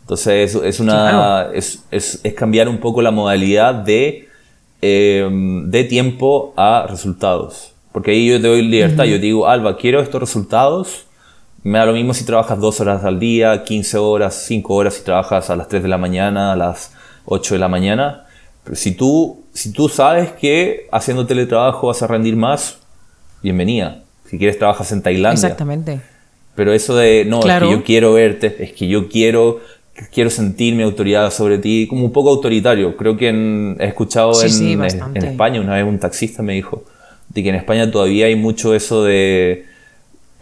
Entonces es, una, es, es, es, cambiar un poco la modalidad de, em, de tiempo a resultados. Porque ahí yo te doy libertad, yo te digo, Alba, quiero estos resultados me da lo mismo si trabajas dos horas al día, 15 horas, 5 horas si trabajas a las 3 de la mañana, a las 8 de la mañana. Pero si tú, si tú sabes que haciendo teletrabajo vas a rendir más, bienvenida. Si quieres trabajas en Tailandia. Exactamente. Pero eso de, no, es que yo quiero verte, es que yo quiero, quiero sentir mi autoridad sobre ti, como un poco autoritario. Creo que he escuchado en, en España, una vez un taxista me dijo, de que en España todavía hay mucho eso de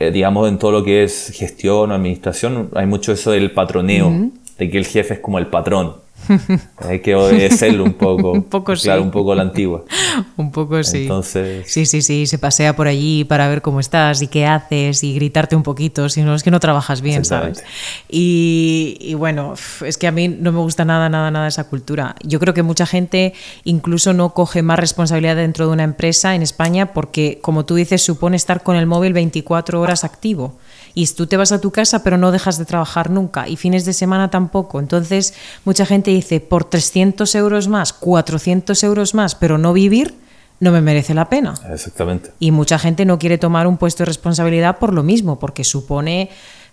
eh, digamos, en todo lo que es gestión o administración, hay mucho eso del patroneo, de que el jefe es como el patrón. Hay que obedecerlo un poco. un poco claro, un poco la antigua. un poco sí. Entonces... Sí, sí, sí, se pasea por allí para ver cómo estás y qué haces y gritarte un poquito, si no es que no trabajas bien, ¿sabes? Y, y, bueno, es que a mí no me gusta nada, nada, nada esa cultura. Yo creo que mucha gente incluso no coge más responsabilidad dentro de una empresa en España porque, como tú dices, supone estar con el móvil 24 horas activo y tú te vas a tu casa pero no dejas de trabajar nunca y fines de semana tampoco. Entonces mucha gente dice, por 300 euros más, 400 euros más, pero no vivir, no me merece la pena. Exactamente. Y mucha gente no quiere tomar un puesto de responsabilidad por lo mismo, porque supone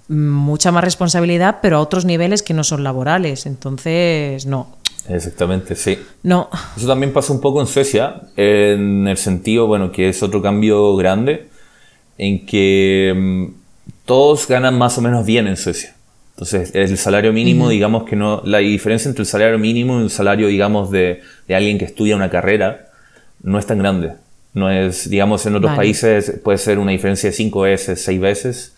mm, mucha más responsabilidad, pero a otros niveles que no son laborales. Entonces, no. Exactamente, sí. No. Eso también pasa un poco en Suecia, en el sentido, bueno, que es otro cambio grande, en que mm, todos ganan más o menos bien en Suecia. Entonces, el salario mínimo, digamos que no, la diferencia entre el salario mínimo y el salario, digamos, de, de, alguien que estudia una carrera no es tan grande. No es, digamos, en otros Vale. países puede ser una diferencia de 5 veces, 6 veces.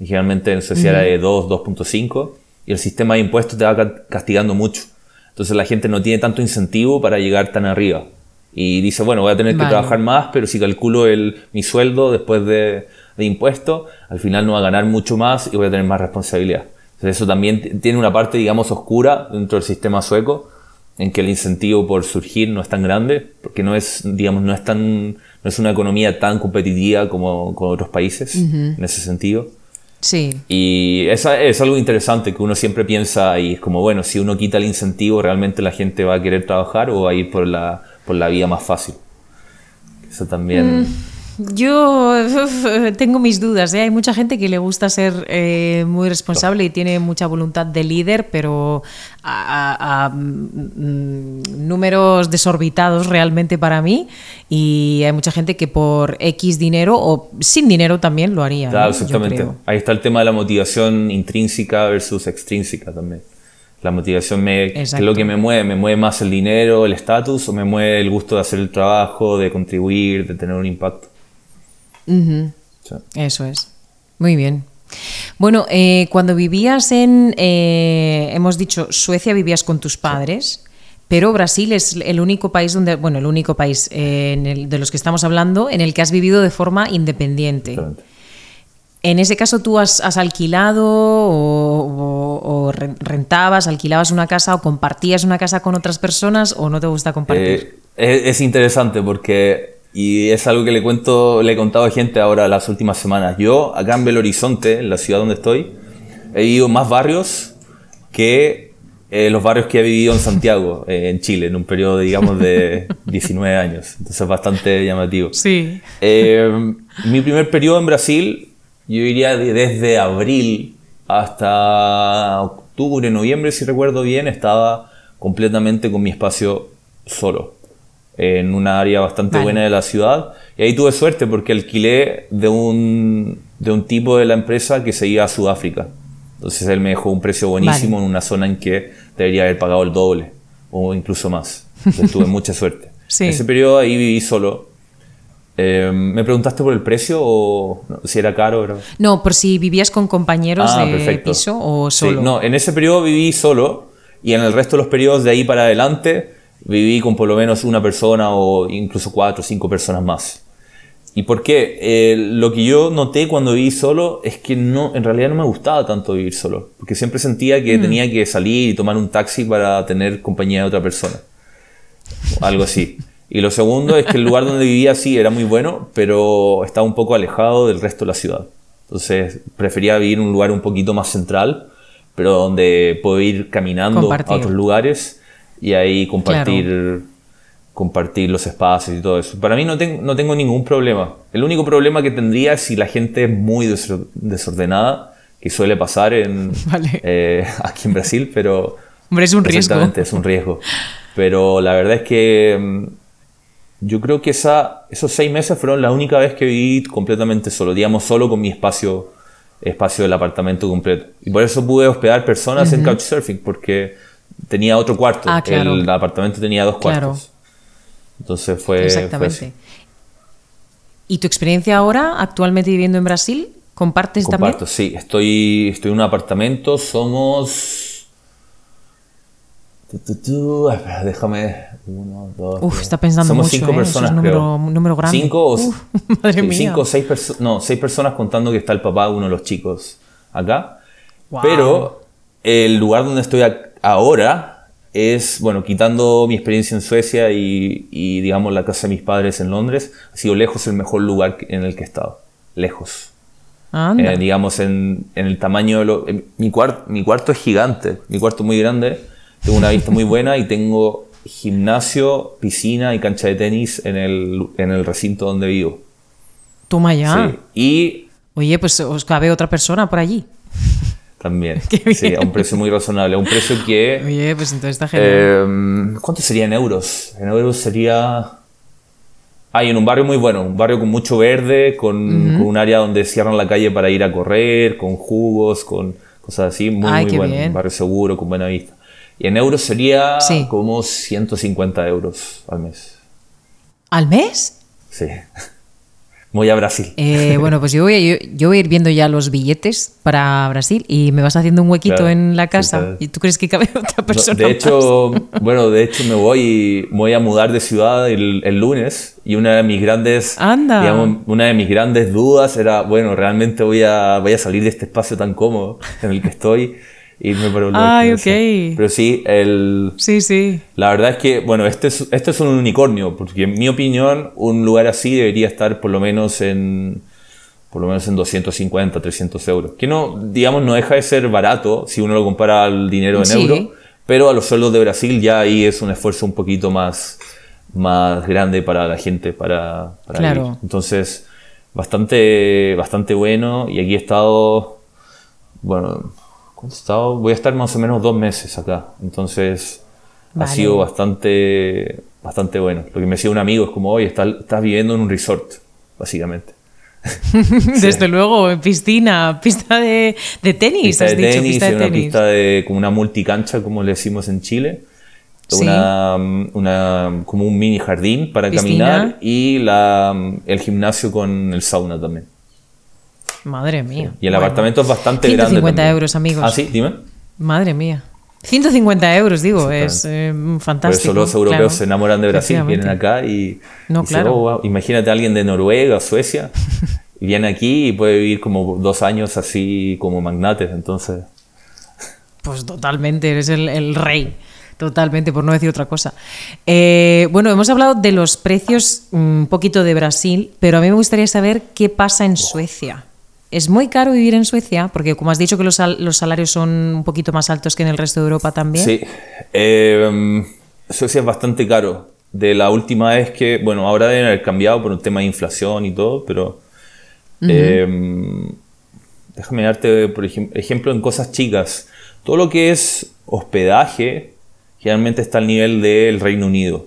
Y generalmente en Suecia era de 2, 2.5. Y el sistema de impuestos te va ca- castigando mucho. Entonces la gente no tiene tanto incentivo para llegar tan arriba. Y dice, bueno, voy a tener que trabajar más, pero si calculo el, mi sueldo después de, de impuestos, al final no va a ganar mucho más y voy a tener más responsabilidad. Entonces eso también tiene una parte, digamos, oscura dentro del sistema sueco, en que el incentivo por surgir no es tan grande, porque no es, digamos, no es tan, no es una economía tan competitiva como con otros países, en ese sentido. Sí, Y esa es algo interesante que uno siempre piensa y es como, bueno, si uno quita el incentivo, ¿realmente la gente va a querer trabajar o va a ir por la, por la vía más fácil? Eso también... Yo uf, tengo mis dudas. ¿eh? Hay mucha gente que le gusta ser eh, muy responsable y tiene mucha voluntad de líder, pero a, a- a, mm, números desorbitados realmente para mí. Y hay mucha gente que por X dinero o sin dinero también lo haría. Claro, ¿no? Exactamente. Ahí está el tema de la motivación intrínseca versus extrínseca también. La motivación me, ¿qué es lo que me mueve, me mueve más el dinero, el estatus o me mueve el gusto de hacer el trabajo, de contribuir, de tener un impacto. Sí. Eso es. Muy bien. Bueno, eh, cuando vivías en, eh, hemos dicho, Suecia vivías con tus padres, pero Brasil es el único país donde, bueno, el único país eh, en el- de los que estamos hablando en el que has vivido de forma independiente. En ese caso, ¿tú has, has alquilado o, o- o re- rentabas, alquilabas una casa o compartías una casa con otras personas o no te gusta compartir? Eh, es, es interesante porque, y es algo que le cuento, le he contado a gente ahora las últimas semanas. Yo, acá en Belo Horizonte, en la ciudad donde estoy, he vivido más barrios que eh, los barrios que he vivido en Santiago, eh, en Chile, en un periodo, digamos, de 19 años. Entonces, es bastante llamativo. sí. Eh, mi primer periodo en Brasil, yo diría de- desde abril hasta octubre, noviembre, si recuerdo bien, estaba completamente con mi espacio solo, en una área bastante Vale. buena de la ciudad. Y ahí tuve suerte porque alquilé de un, de un tipo de la empresa que se iba a Sudáfrica. Entonces él me dejó un precio buenísimo en una zona en que debería haber pagado el doble o incluso más. Entonces tuve mucha suerte. Sí. Ese periodo ahí viví solo. Eh, ¿Me preguntaste por el precio o no, si era caro? Era... No, por si vivías con compañeros Ah, de perfecto. piso o Sí, solo. no, en ese periodo viví solo y en el resto de los periodos de ahí para adelante viví con por lo menos una persona o incluso cuatro o cinco personas más. ¿Y por qué? Eh, lo que yo noté cuando viví solo es que no, en realidad no me gustaba tanto vivir solo, porque siempre sentía que tenía que salir y tomar un taxi para tener compañía de otra persona. Algo así. Y lo segundo es que el lugar donde vivía sí era muy bueno, pero estaba un poco alejado del resto de la ciudad. Entonces prefería vivir en un lugar un poquito más central, pero donde puedo ir caminando a otros lugares y ahí compartir, compartir los espacios y todo eso. Para mí no, tengo no tengo ningún problema. El único problema que tendría es si la gente es muy desor- desordenada, que suele pasar en, Vale. eh, aquí en Brasil, pero... Hombre, es un riesgo. Es un riesgo. Pero la verdad es que mm, yo creo que esa, esos seis meses fueron la única vez que viví completamente solo, digamos, solo con mi espacio, espacio del apartamento completo. Y por eso pude hospedar personas en Couchsurfing, porque tenía otro cuarto. Ah, claro. El apartamento tenía dos Claro. cuartos. Entonces fue... fue Exactamente. así. ¿Y tu experiencia ahora, actualmente viviendo en Brasil, compartes Comparto, sí. Estoy, estoy en un apartamento, somos... Tu, tu, tu, espera, déjame... Uno, dos, Uf, tres. está pensando Somos mucho, cinco ¿eh? Eso es personas, número- creo. número grande. Cinco o... Uf, madre sí, mía. Cinco seis personas... No, seis personas contando que está el papá de uno de los chicos acá. Wow. Pero el lugar donde estoy ahora es, bueno, quitando mi experiencia en Suecia y, y, digamos, la casa de mis padres en Londres, ha sido lejos el mejor lugar en el que he estado. Lejos. Eh, digamos, en, en el tamaño de lo, en- mi, cuar- mi cuarto es gigante, mi cuarto es muy grande, tengo una vista muy buena y tengo gimnasio, piscina y cancha de tenis en el, en el recinto donde vivo. Toma ya. Sí. Y Oye, pues os cabe otra persona por allí. También, sí, a un precio muy razonable, a un precio que... Oye, pues entonces está genial. Eh, ¿Cuánto sería en euros? En euros sería... Ah, y en un barrio muy bueno, un barrio con mucho verde, con, con un área donde cierran la calle para ir a correr, con jugos, con cosas así, muy, Ay, muy bueno. bien. Un barrio seguro, con buena vista. Y en euros sería Sí. como 150 euros al mes. ¿Al mes? sí. Voy a Brasil. Eh, bueno, pues yo voy, a, yo, yo voy a ir viendo ya los billetes para Brasil y me vas haciendo un huequito Claro, en la sí, casa. claro. ¿Y tú crees que cabe otra No, persona? de más? hecho, bueno, de hecho me voy, me voy a mudar de ciudad el, el lunes y una de mis grandes, Anda. digamos, una de mis grandes dudas era, bueno, realmente voy a, voy a salir de este espacio tan cómodo en el que estoy irme para un lugar Ay, ok. Pero sí, el, Sí, sí. la verdad es que, bueno, este es, este es un unicornio, porque en mi opinión, un lugar así debería estar por lo menos en, por lo menos en 250, 300 euros. Que no, digamos, no deja de ser barato si uno lo compara al dinero en Sí. euro, pero a los sueldos de Brasil ya ahí es un esfuerzo un poquito más, más grande para la gente, para, para Claro. vivir. Entonces, bastante, bastante bueno. Y aquí he estado, bueno, ¿cuánto he estado? Voy a estar más o menos dos meses acá. Entonces, Vale. ha sido bastante, bastante bueno. Lo que me decía un amigo es como, oye, estás, estás viviendo en un resort, básicamente. Desde luego, en piscina, pista de, de tenis, Pista has de dicho, tenis, pista de una tenis. pista de, como una multicancha, como le decimos en Chile. Sí. Una, una, como un mini jardín para Piscina. caminar y la, el gimnasio con el sauna también. Madre mía. Y el Bueno. apartamento es bastante grande. 150 también. euros, amigos. Ah, sí, dime. Madre mía. 150 euros, digo, es eh, Por fantástico. eso los europeos claro. se enamoran de Brasil, vienen acá y, No, y claro. "Oh, wow". imagínate a alguien de Noruega, Suecia, viene aquí y puede vivir como dos años así como magnates, entonces... Pues totalmente, eres el, el rey. Totalmente, por no decir otra cosa. Eh, bueno, hemos hablado de los precios mm, un poquito de Brasil, pero a mí me gustaría saber qué pasa en Suecia. ¿Es muy caro vivir en Suecia? Porque como has dicho que los, sal- los salarios son un poquito más altos que en el resto de Europa también. Sí, eh, Suecia es bastante caro. De la última vez que, bueno, ahora deben haber cambiado por un tema de inflación y todo, pero eh, déjame darte, por ejem- ejemplo, en cosas chicas. Todo lo que es hospedaje generalmente está al nivel del Reino Unido,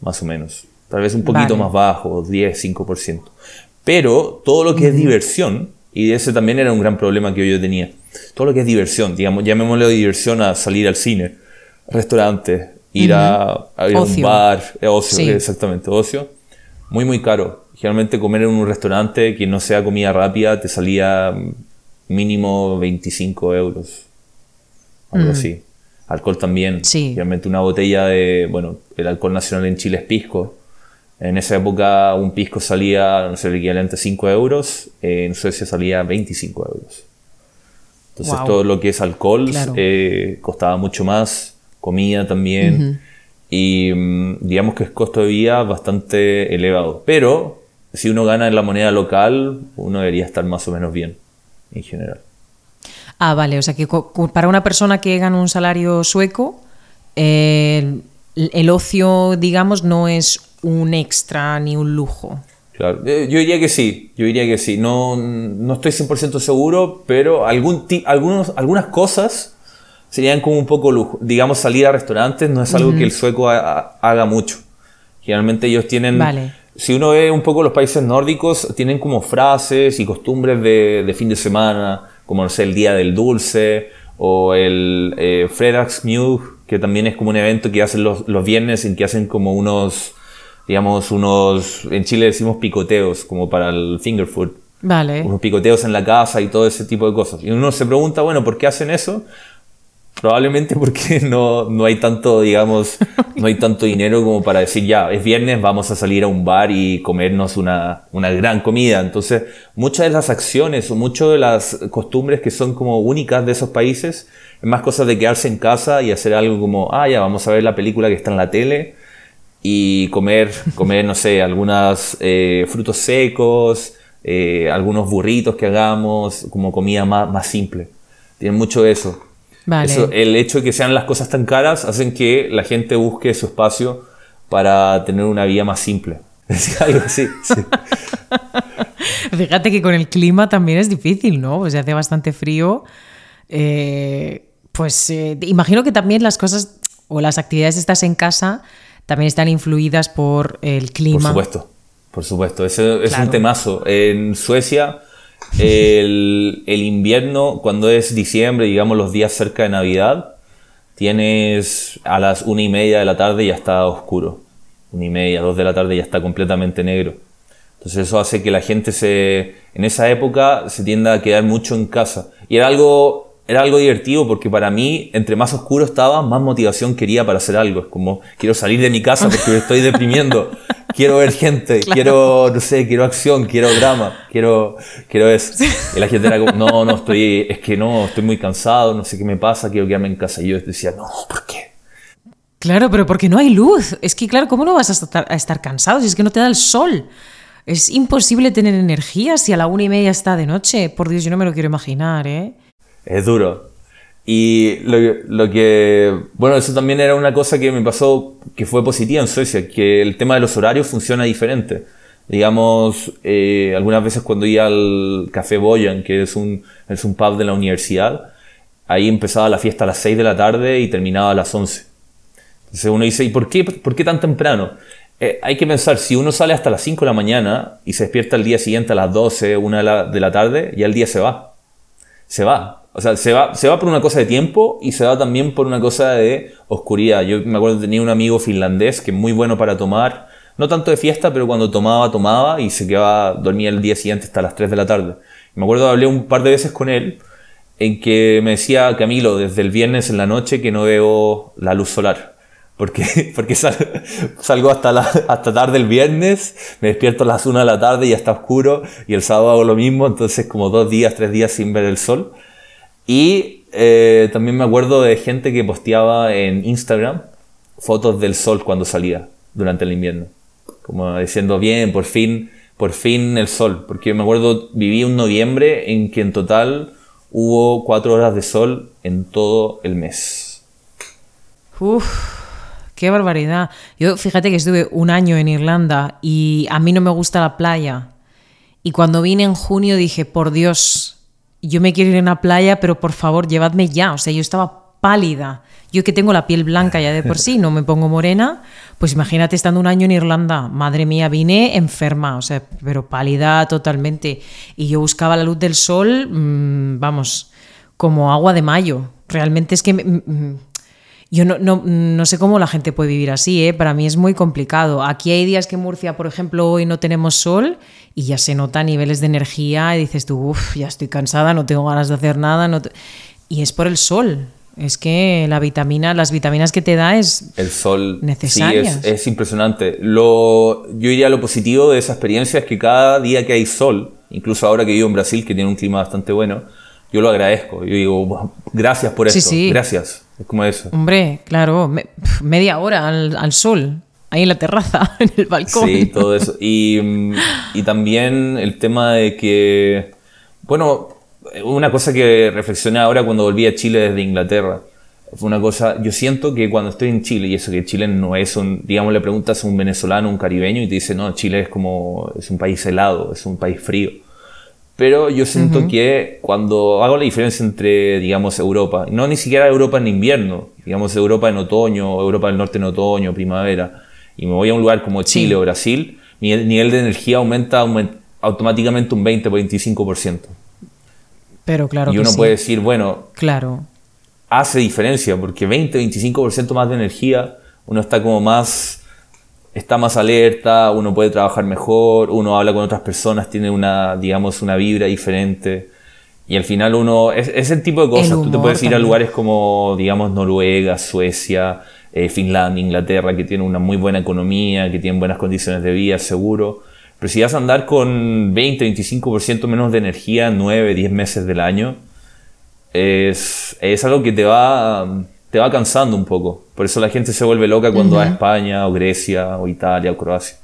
más o menos. Tal vez un poquito Vale. más bajo, 10, 5%. Pero todo lo que es diversión, y ese también era un gran problema que yo tenía, todo lo que es diversión, digamos, llamémosle diversión a salir al cine, restaurante, ir a, a ir a un bar, eh, ocio, Sí. exactamente, ocio, muy muy caro. Generalmente comer en un restaurante que no sea comida rápida te salía mm, mínimo 25 euros, algo así. Alcohol también. Sí. Realmente una botella de, bueno, el alcohol nacional en Chile es pisco. En esa época un pisco salía, no sé, el equivalente a 5 euros. En Suecia salía 25 euros. Entonces todo lo que es alcohol Claro. eh, costaba mucho más, comida también. Y mm, digamos que es costo de vida bastante elevado. Pero si uno gana en la moneda local, uno debería estar más o menos bien, en general. Ah, vale, o sea que para una persona que gana un salario sueco, eh, el, el ocio, digamos, no es un extra ni un lujo. Claro, eh, yo diría que sí, yo diría que sí. No, no estoy 100% seguro, pero algún algunos, algunas cosas serían como un poco lujo. Digamos, salir a restaurantes no es algo que el sueco ha- ha- haga mucho. Generalmente ellos tienen... Vale. Si uno ve un poco los países nórdicos, tienen como frases y costumbres de, de fin de semana, como no sé, el Día del Dulce o el eh, que también es como un evento que hacen los, los viernes en que hacen como unos, digamos, unos, en Chile decimos picoteos, como para el finger food Vale. unos picoteos en la casa y todo ese tipo de cosas. Y uno se pregunta, bueno, ¿por qué hacen eso? Probablemente porque no, no hay tanto, digamos, no hay tanto dinero como para decir, ya, es viernes, vamos a salir a un bar y comernos una, una gran comida. Entonces, muchas de las acciones o muchas de las costumbres que son como únicas de esos países, es más cosas de quedarse en casa y hacer algo como, ah, ya, vamos a ver la película que está en la tele y comer, comer no sé, algunos frutos secos, eh, algunos burritos que hagamos, como comida más, más simple. Tienen mucho eso. Vale. Eso, el hecho de que sean las cosas tan caras hacen que la gente busque su espacio para tener una vida más simple. Es algo así. sí. Fíjate que con el clima también es difícil, ¿no? Pues hace bastante frío. Eh, pues eh, imagino que también las cosas o las actividades estas en casa también están influidas por el clima. Por supuesto, por supuesto. Es Claro. un temazo. En Suecia, el, el invierno, cuando es diciembre, digamos los días cerca de Navidad, tienes a las una y media de la tarde ya está oscuro. Una y media, dos de la tarde ya está completamente negro. Entonces eso hace que la gente se, en esa época se tienda a quedar mucho en casa. Y era algo, era algo divertido porque para mí, entre más oscuro estaba, más motivación quería para hacer algo. Es como, quiero salir de mi casa porque me estoy deprimiendo. quiero ver gente, quiero, no sé, quiero acción, quiero drama, quiero, quiero eso. Y la gente era como, no, no, estoy, es que no, estoy muy cansado, no sé qué me pasa, quiero quedarme en casa. Y yo decía, no, ¿por qué? Claro, pero porque no hay luz. Es que, claro, ¿cómo no vas a estar, a estar cansado si es que no te da el sol? Es imposible tener energía si a la una y media está de noche. Por Dios, yo no me lo quiero imaginar, ¿eh? Es duro. Y lo, lo, que, bueno, eso también era una cosa que me pasó que fue positiva en Suecia, que el tema de los horarios funciona diferente. Digamos, eh, algunas veces cuando iba al Café Boyan, que es un, es un pub de la universidad, ahí empezaba la fiesta a las 6 de la tarde y terminaba a las 11. Entonces uno dice, ¿y por qué, por qué tan temprano? Eh, hay que pensar, si uno sale hasta las 5 de la mañana y se despierta el día siguiente a las 12, 1 de la, de la tarde, ya el día se va. Se va. O sea, se va, se va por una cosa de tiempo y se va también por una cosa de oscuridad. Yo me acuerdo que tenía un amigo finlandés que es muy bueno para tomar, no tanto de fiesta, pero cuando tomaba, tomaba y se quedaba, dormía el día siguiente hasta las 3 de la tarde. Me acuerdo que hablé un par de veces con él en que me decía, Camilo, desde el viernes en la noche que no veo la luz solar. Porque, porque salgo hasta, la, hasta tarde el viernes, me despierto a las 1 de la tarde y ya está oscuro, y el sábado hago lo mismo, entonces como dos días, tres días sin ver el sol. Y eh, también me acuerdo de gente que posteaba en Instagram fotos del sol cuando salía durante el invierno. Como diciendo, bien, por fin, por fin el sol. Porque me acuerdo, viví un noviembre en que en total hubo cuatro horas de sol en todo el mes. Uf, qué barbaridad. Yo fíjate que estuve un año en Irlanda y a mí no me gusta la playa. Y cuando vine en junio dije, por Dios, yo me quiero ir a una playa, pero por favor, llevadme ya. O sea, yo estaba pálida. Yo que tengo la piel blanca ya de por sí, no me pongo morena, pues imagínate estando un año en Irlanda. Madre mía, vine enferma, o sea, pero pálida totalmente. Y yo buscaba la luz del sol, mmm, vamos, como agua de mayo. Realmente es que... Mmm, yo no, no, no, sé cómo la gente puede vivir así, ¿eh? para mí es muy complicado. Aquí hay días que en Murcia, por ejemplo, hoy no tenemos sol y ya se nota niveles de energía y dices tú, uff, ya estoy cansada, no tengo ganas de hacer nada. No Y es por el sol. Es que la vitamina, las vitaminas que te da es el sol necesario. Sí, es, es, impresionante. Lo, yo diría lo positivo de esa experiencia es que cada día que hay sol, incluso ahora que vivo en Brasil, que tiene un clima bastante bueno, yo lo agradezco. Yo digo, gracias por sí, sí. gracias. Es como eso. Hombre, claro, me, media hora al, al, sol, ahí en la terraza, en el balcón. Sí, todo eso. Y, y también el tema de que, bueno, una cosa que reflexioné ahora cuando volví a Chile desde Inglaterra. Fue una cosa, yo siento que cuando estoy en Chile, y eso que Chile no es un, digamos, le preguntas a un venezolano, un caribeño, y te dice, no, Chile es como, es un país helado, es un país frío. Pero yo siento uh -huh. que cuando hago la diferencia entre, digamos, Europa, no ni siquiera Europa en invierno, digamos, Europa en otoño, Europa del Norte en otoño, primavera, y me voy a un lugar como Chile sí. o Brasil, mi nivel de energía aumenta, aumenta automáticamente un 20 o 25%. Pero claro y uno puede decir, bueno, claro. hace diferencia, porque 20-25% más de energía, uno está como más, está más alerta, uno puede trabajar mejor, uno habla con otras personas, tiene una, digamos, una vibra diferente. Y al final uno, es, es el tipo de cosas, tú te puedes ir también. a lugares como, digamos, Noruega, Suecia, eh, Finlandia, Inglaterra, que tienen una muy buena economía, que tienen buenas condiciones de vida, seguro pero si vas a andar con 20, 25% menos de energía 9, 10 meses del año, es, es algo que te va, te va cansando un poco. Por eso la gente se vuelve loca cuando uh -huh. va a España, o Grecia, o Italia, o Croacia.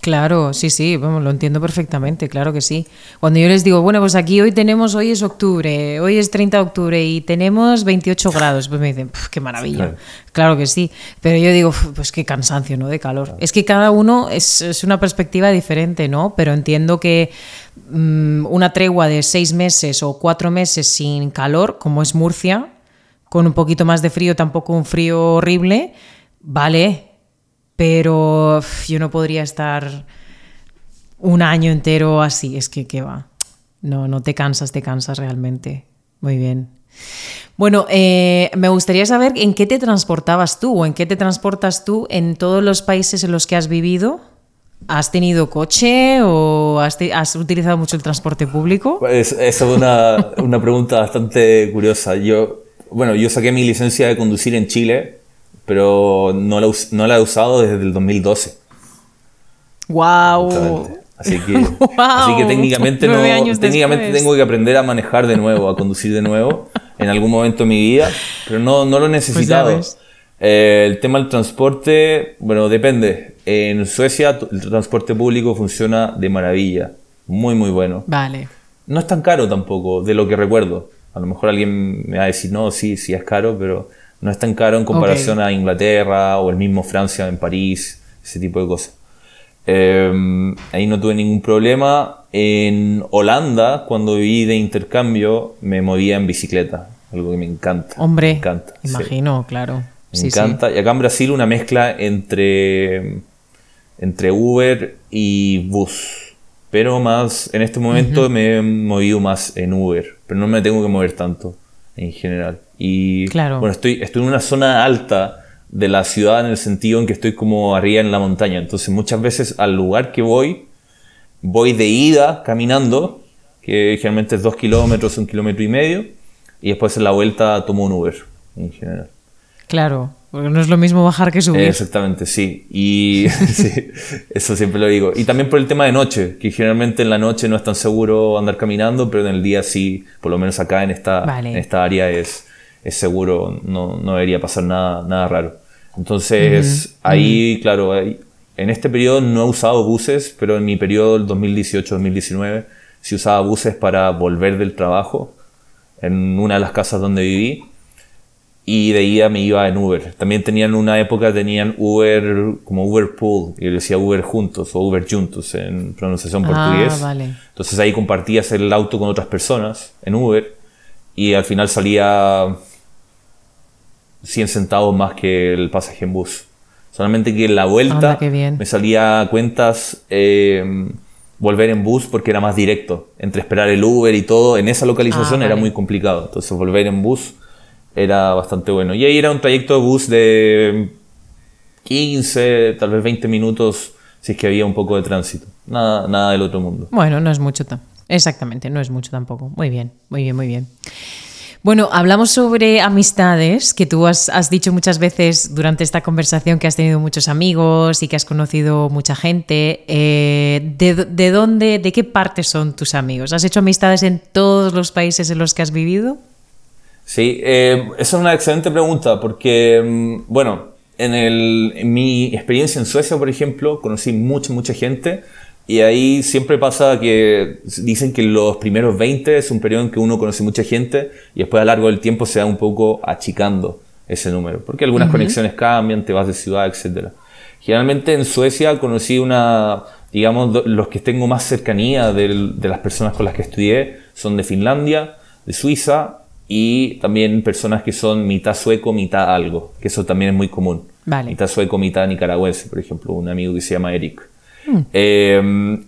Claro, sí, sí, bueno, lo entiendo perfectamente, claro que sí. Cuando yo les digo, bueno, pues aquí hoy tenemos, hoy es octubre, hoy es 30 de octubre y tenemos 28 grados, pues me dicen, qué maravilla. Claro. claro. que sí, pero yo digo, pues qué cansancio, ¿no? De calor. Claro. Es que cada uno es, es, una perspectiva diferente, ¿no? Pero entiendo que um, una tregua de seis meses o cuatro meses sin calor, como es Murcia, con un poquito más de frío, tampoco un frío horrible, vale, pero yo no podría estar un año entero así, es que qué va. No, no te cansas, te cansas realmente. Muy bien. Bueno, eh, me gustaría saber en qué te transportabas tú o en qué te transportas tú en todos los países en los que has vivido. ¿Has tenido coche o has, utilizado mucho el transporte público? Pues, es una, una pregunta bastante curiosa. Yo, bueno, yo saqué mi licencia de conducir en Chile, pero no la, no la he usado desde el 2012. ¡Wow! Así que, así que técnicamente, no, técnicamente después. tengo que aprender a manejar de nuevo, a conducir de nuevo en algún momento de mi vida, pero no, no lo he necesitado. Pues ves. Eh, el tema del transporte, bueno, depende. En Suecia el transporte público funciona de maravilla, muy muy bueno. Vale. No es tan caro tampoco, de lo que recuerdo. A lo mejor alguien me va a decir, no, sí, sí es caro, pero no es tan caro en comparación a Inglaterra o el mismo Francia en París, ese tipo de cosas. Eh, ahí no tuve ningún problema. En Holanda, cuando viví de intercambio, me movía en bicicleta, algo que me encanta. Hombre, me encanta. sí. imagino, claro. Me Sí, sí. encanta. Y acá en Brasil una mezcla entre, entre Uber y bus. Pero más, en este momento me he movido más en Uber. Pero no me tengo que mover tanto en general. Y Claro. bueno, estoy, estoy en una zona alta de la ciudad en el sentido en que estoy como arriba en la montaña. Entonces muchas veces al lugar que voy, voy de ida caminando, que generalmente es dos kilómetros, un kilómetro y medio. Y después en la vuelta tomo un Uber en general. Claro, porque no es lo mismo bajar que subir. Exactamente, sí. Y sí, eso siempre lo digo. Y también por el tema de noche, que generalmente en la noche no es tan seguro andar caminando, pero en el día sí, por lo menos acá en esta, Vale. en esta área es, es seguro, no, no debería pasar nada, nada raro. Entonces, ahí, claro, en este periodo no he usado buses, pero en mi periodo del 2018-2019 sí usaba buses para volver del trabajo en una de las casas donde viví y de ida me iba en Uber. También tenían una época, tenían Uber como Uber Pool, y yo decía Uber juntos o Uber juntos en pronunciación Ah, portugués. vale. Entonces ahí compartías el auto con otras personas en Uber y al final salía 100 centavos más que el pasaje en bus. Solamente que en la vuelta Anda, bien. me salía cuentas eh, volver en bus porque era más directo. Entre esperar el Uber y todo, en esa localización Ah, era vale. muy complicado. Entonces volver en bus era bastante bueno. Y ahí era un trayecto de bus de 15, tal vez 20 minutos si es que había un poco de tránsito. Nada, nada del otro mundo. Bueno, no es mucho. tam- Exactamente, no es mucho tampoco. Muy bien, muy bien, muy bien. Bueno, hablamos sobre amistades, que tú has, has dicho muchas veces durante esta conversación que has tenido muchos amigos y que has conocido mucha gente. Eh, ¿de, de dónde, de qué parte son tus amigos? ¿Has hecho amistades en todos los países en los que has vivido? Sí, eh, esa es una excelente pregunta porque, mm, bueno, en, el, en mi experiencia en Suecia, por ejemplo, conocí mucha, mucha gente y ahí siempre pasa que dicen que los primeros 20 es un periodo en que uno conoce mucha gente y después a lo largo del tiempo se va un poco achicando ese número, porque algunas conexiones cambian, te vas de ciudad, etc. Generalmente en Suecia conocí una, digamos, los que tengo más cercanía de las personas con las que estudié son de Finlandia, de Suiza y también personas que son mitad sueco, mitad algo, que eso también es muy común. Vale. Mitad sueco, mitad nicaragüense, por ejemplo, un amigo que se llama Eric. Eh,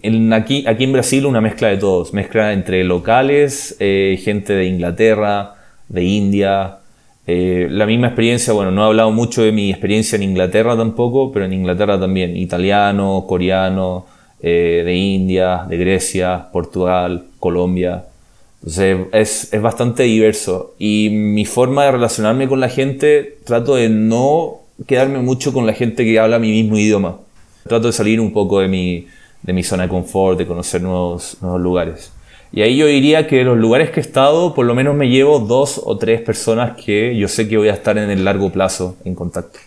en- aquí, aquí en Brasil una mezcla de todos, mezcla entre locales, eh, gente de Inglaterra, de India. eh, la misma experiencia, bueno, no he hablado mucho de mi experiencia en Inglaterra tampoco, pero en Inglaterra también, italiano, coreano, eh, de India, de Grecia, Portugal, Colombia. Entonces es, es bastante diverso. Y mi forma de relacionarme con la gente, trato de no quedarme mucho con la gente que habla mi mismo idioma. Trato de salir un poco de mi, de mi zona de confort, de conocer nuevos, nuevos lugares. Y ahí yo diría que los lugares que he estado, por lo menos me llevo dos o tres personas que yo sé que voy a estar en el largo plazo en contacto.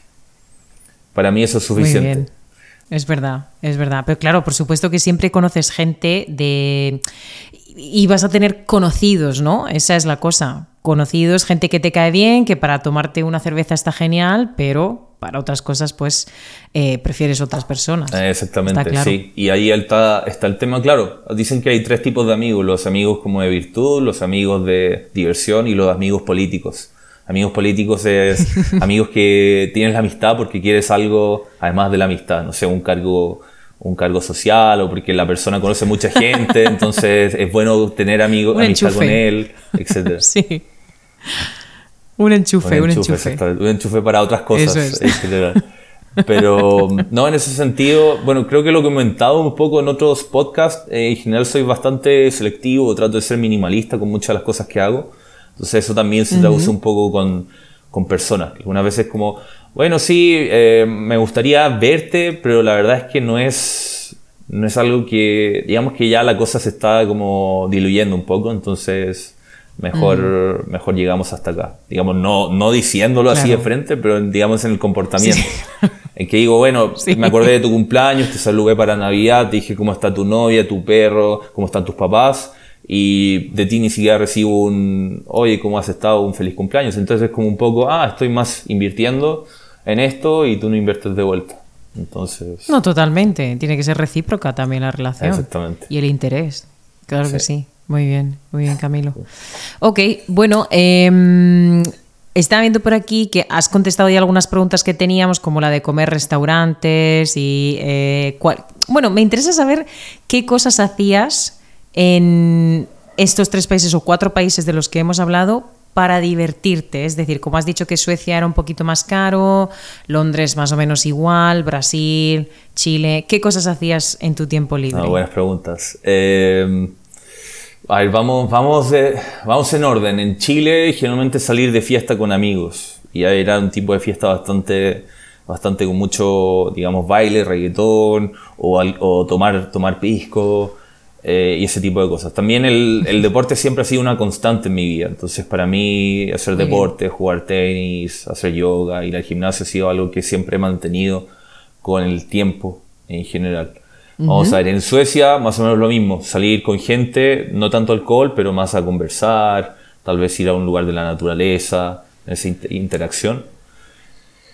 Para mí eso es Muy suficiente. bien. Es verdad, es verdad. Pero claro, por supuesto que siempre conoces gente de. Y vas a tener conocidos, ¿no? Esa es la cosa. Conocidos, gente que te cae bien, que para tomarte una cerveza está genial, pero para otras cosas, pues eh, prefieres otras personas. Exactamente, claro. sí. Y ahí está, está el tema, claro. Dicen que hay tres tipos de amigos: los amigos como de virtud, los amigos de diversión y los amigos políticos. Amigos políticos es amigos que tienes la amistad porque quieres algo además de la amistad, no sé, un cargo, un cargo social o porque la persona conoce mucha gente, entonces es bueno tener amigos, Un amistad con enchufe. él, etc. Sí. Un enchufe, un enchufe. exactamente. Un enchufe para otras cosas es. general. Pero no, en ese sentido, bueno, creo que lo que he comentado un poco en otros podcasts, eh, en general soy bastante selectivo, trato de ser minimalista con muchas de las cosas que hago. Entonces eso también se traduce un poco con, con personas. Algunas veces como, bueno, sí, eh, me gustaría verte, pero la verdad es que no es, no es algo que, digamos que ya la cosa se está como diluyendo un poco, entonces mejor, mejor llegamos hasta acá. Digamos, no, no diciéndolo así de frente, pero digamos en el comportamiento. En que digo, bueno, me acordé de tu cumpleaños, te saludé para Navidad, te dije cómo está tu novia, tu perro, cómo están tus papás, y de ti ni siquiera recibo un, oye, ¿cómo has estado? Un feliz cumpleaños. Entonces es como un poco, ah, estoy más invirtiendo en esto y tú no inviertes de vuelta. Entonces... No, totalmente. Tiene que ser recíproca también la relación. Exactamente. Y el interés. Claro que sí. Muy bien, muy bien, Camilo. Ok, bueno, eh, estaba viendo por aquí que has contestado ya algunas preguntas que teníamos, como la de comer restaurantes y... Eh, bueno, me interesa saber qué cosas hacías en estos tres países o cuatro países de los que hemos hablado para divertirte? Es decir, como has dicho que Suecia era un poquito más caro, Londres más o menos igual, Brasil, Chile, ¿qué cosas hacías en tu tiempo libre? Ah, buenas preguntas. Eh, a ver, vamos, vamos, vamos en orden. En Chile, generalmente salir de fiesta con amigos. Y era un tipo de fiesta bastante, bastante con mucho, digamos, baile, reggaetón, o, o tomar, tomar pisco, eh, y ese tipo de cosas. También el, el, deporte siempre ha sido una constante en mi vida. Entonces, para mí, hacer deporte, jugar tenis, hacer yoga, ir al gimnasio ha sido algo que siempre he mantenido con el tiempo en general. Vamos a ver, en Suecia más o menos lo mismo, salir con gente, no tanto alcohol, pero más a conversar, tal vez ir a un lugar de la naturaleza, esa interacción.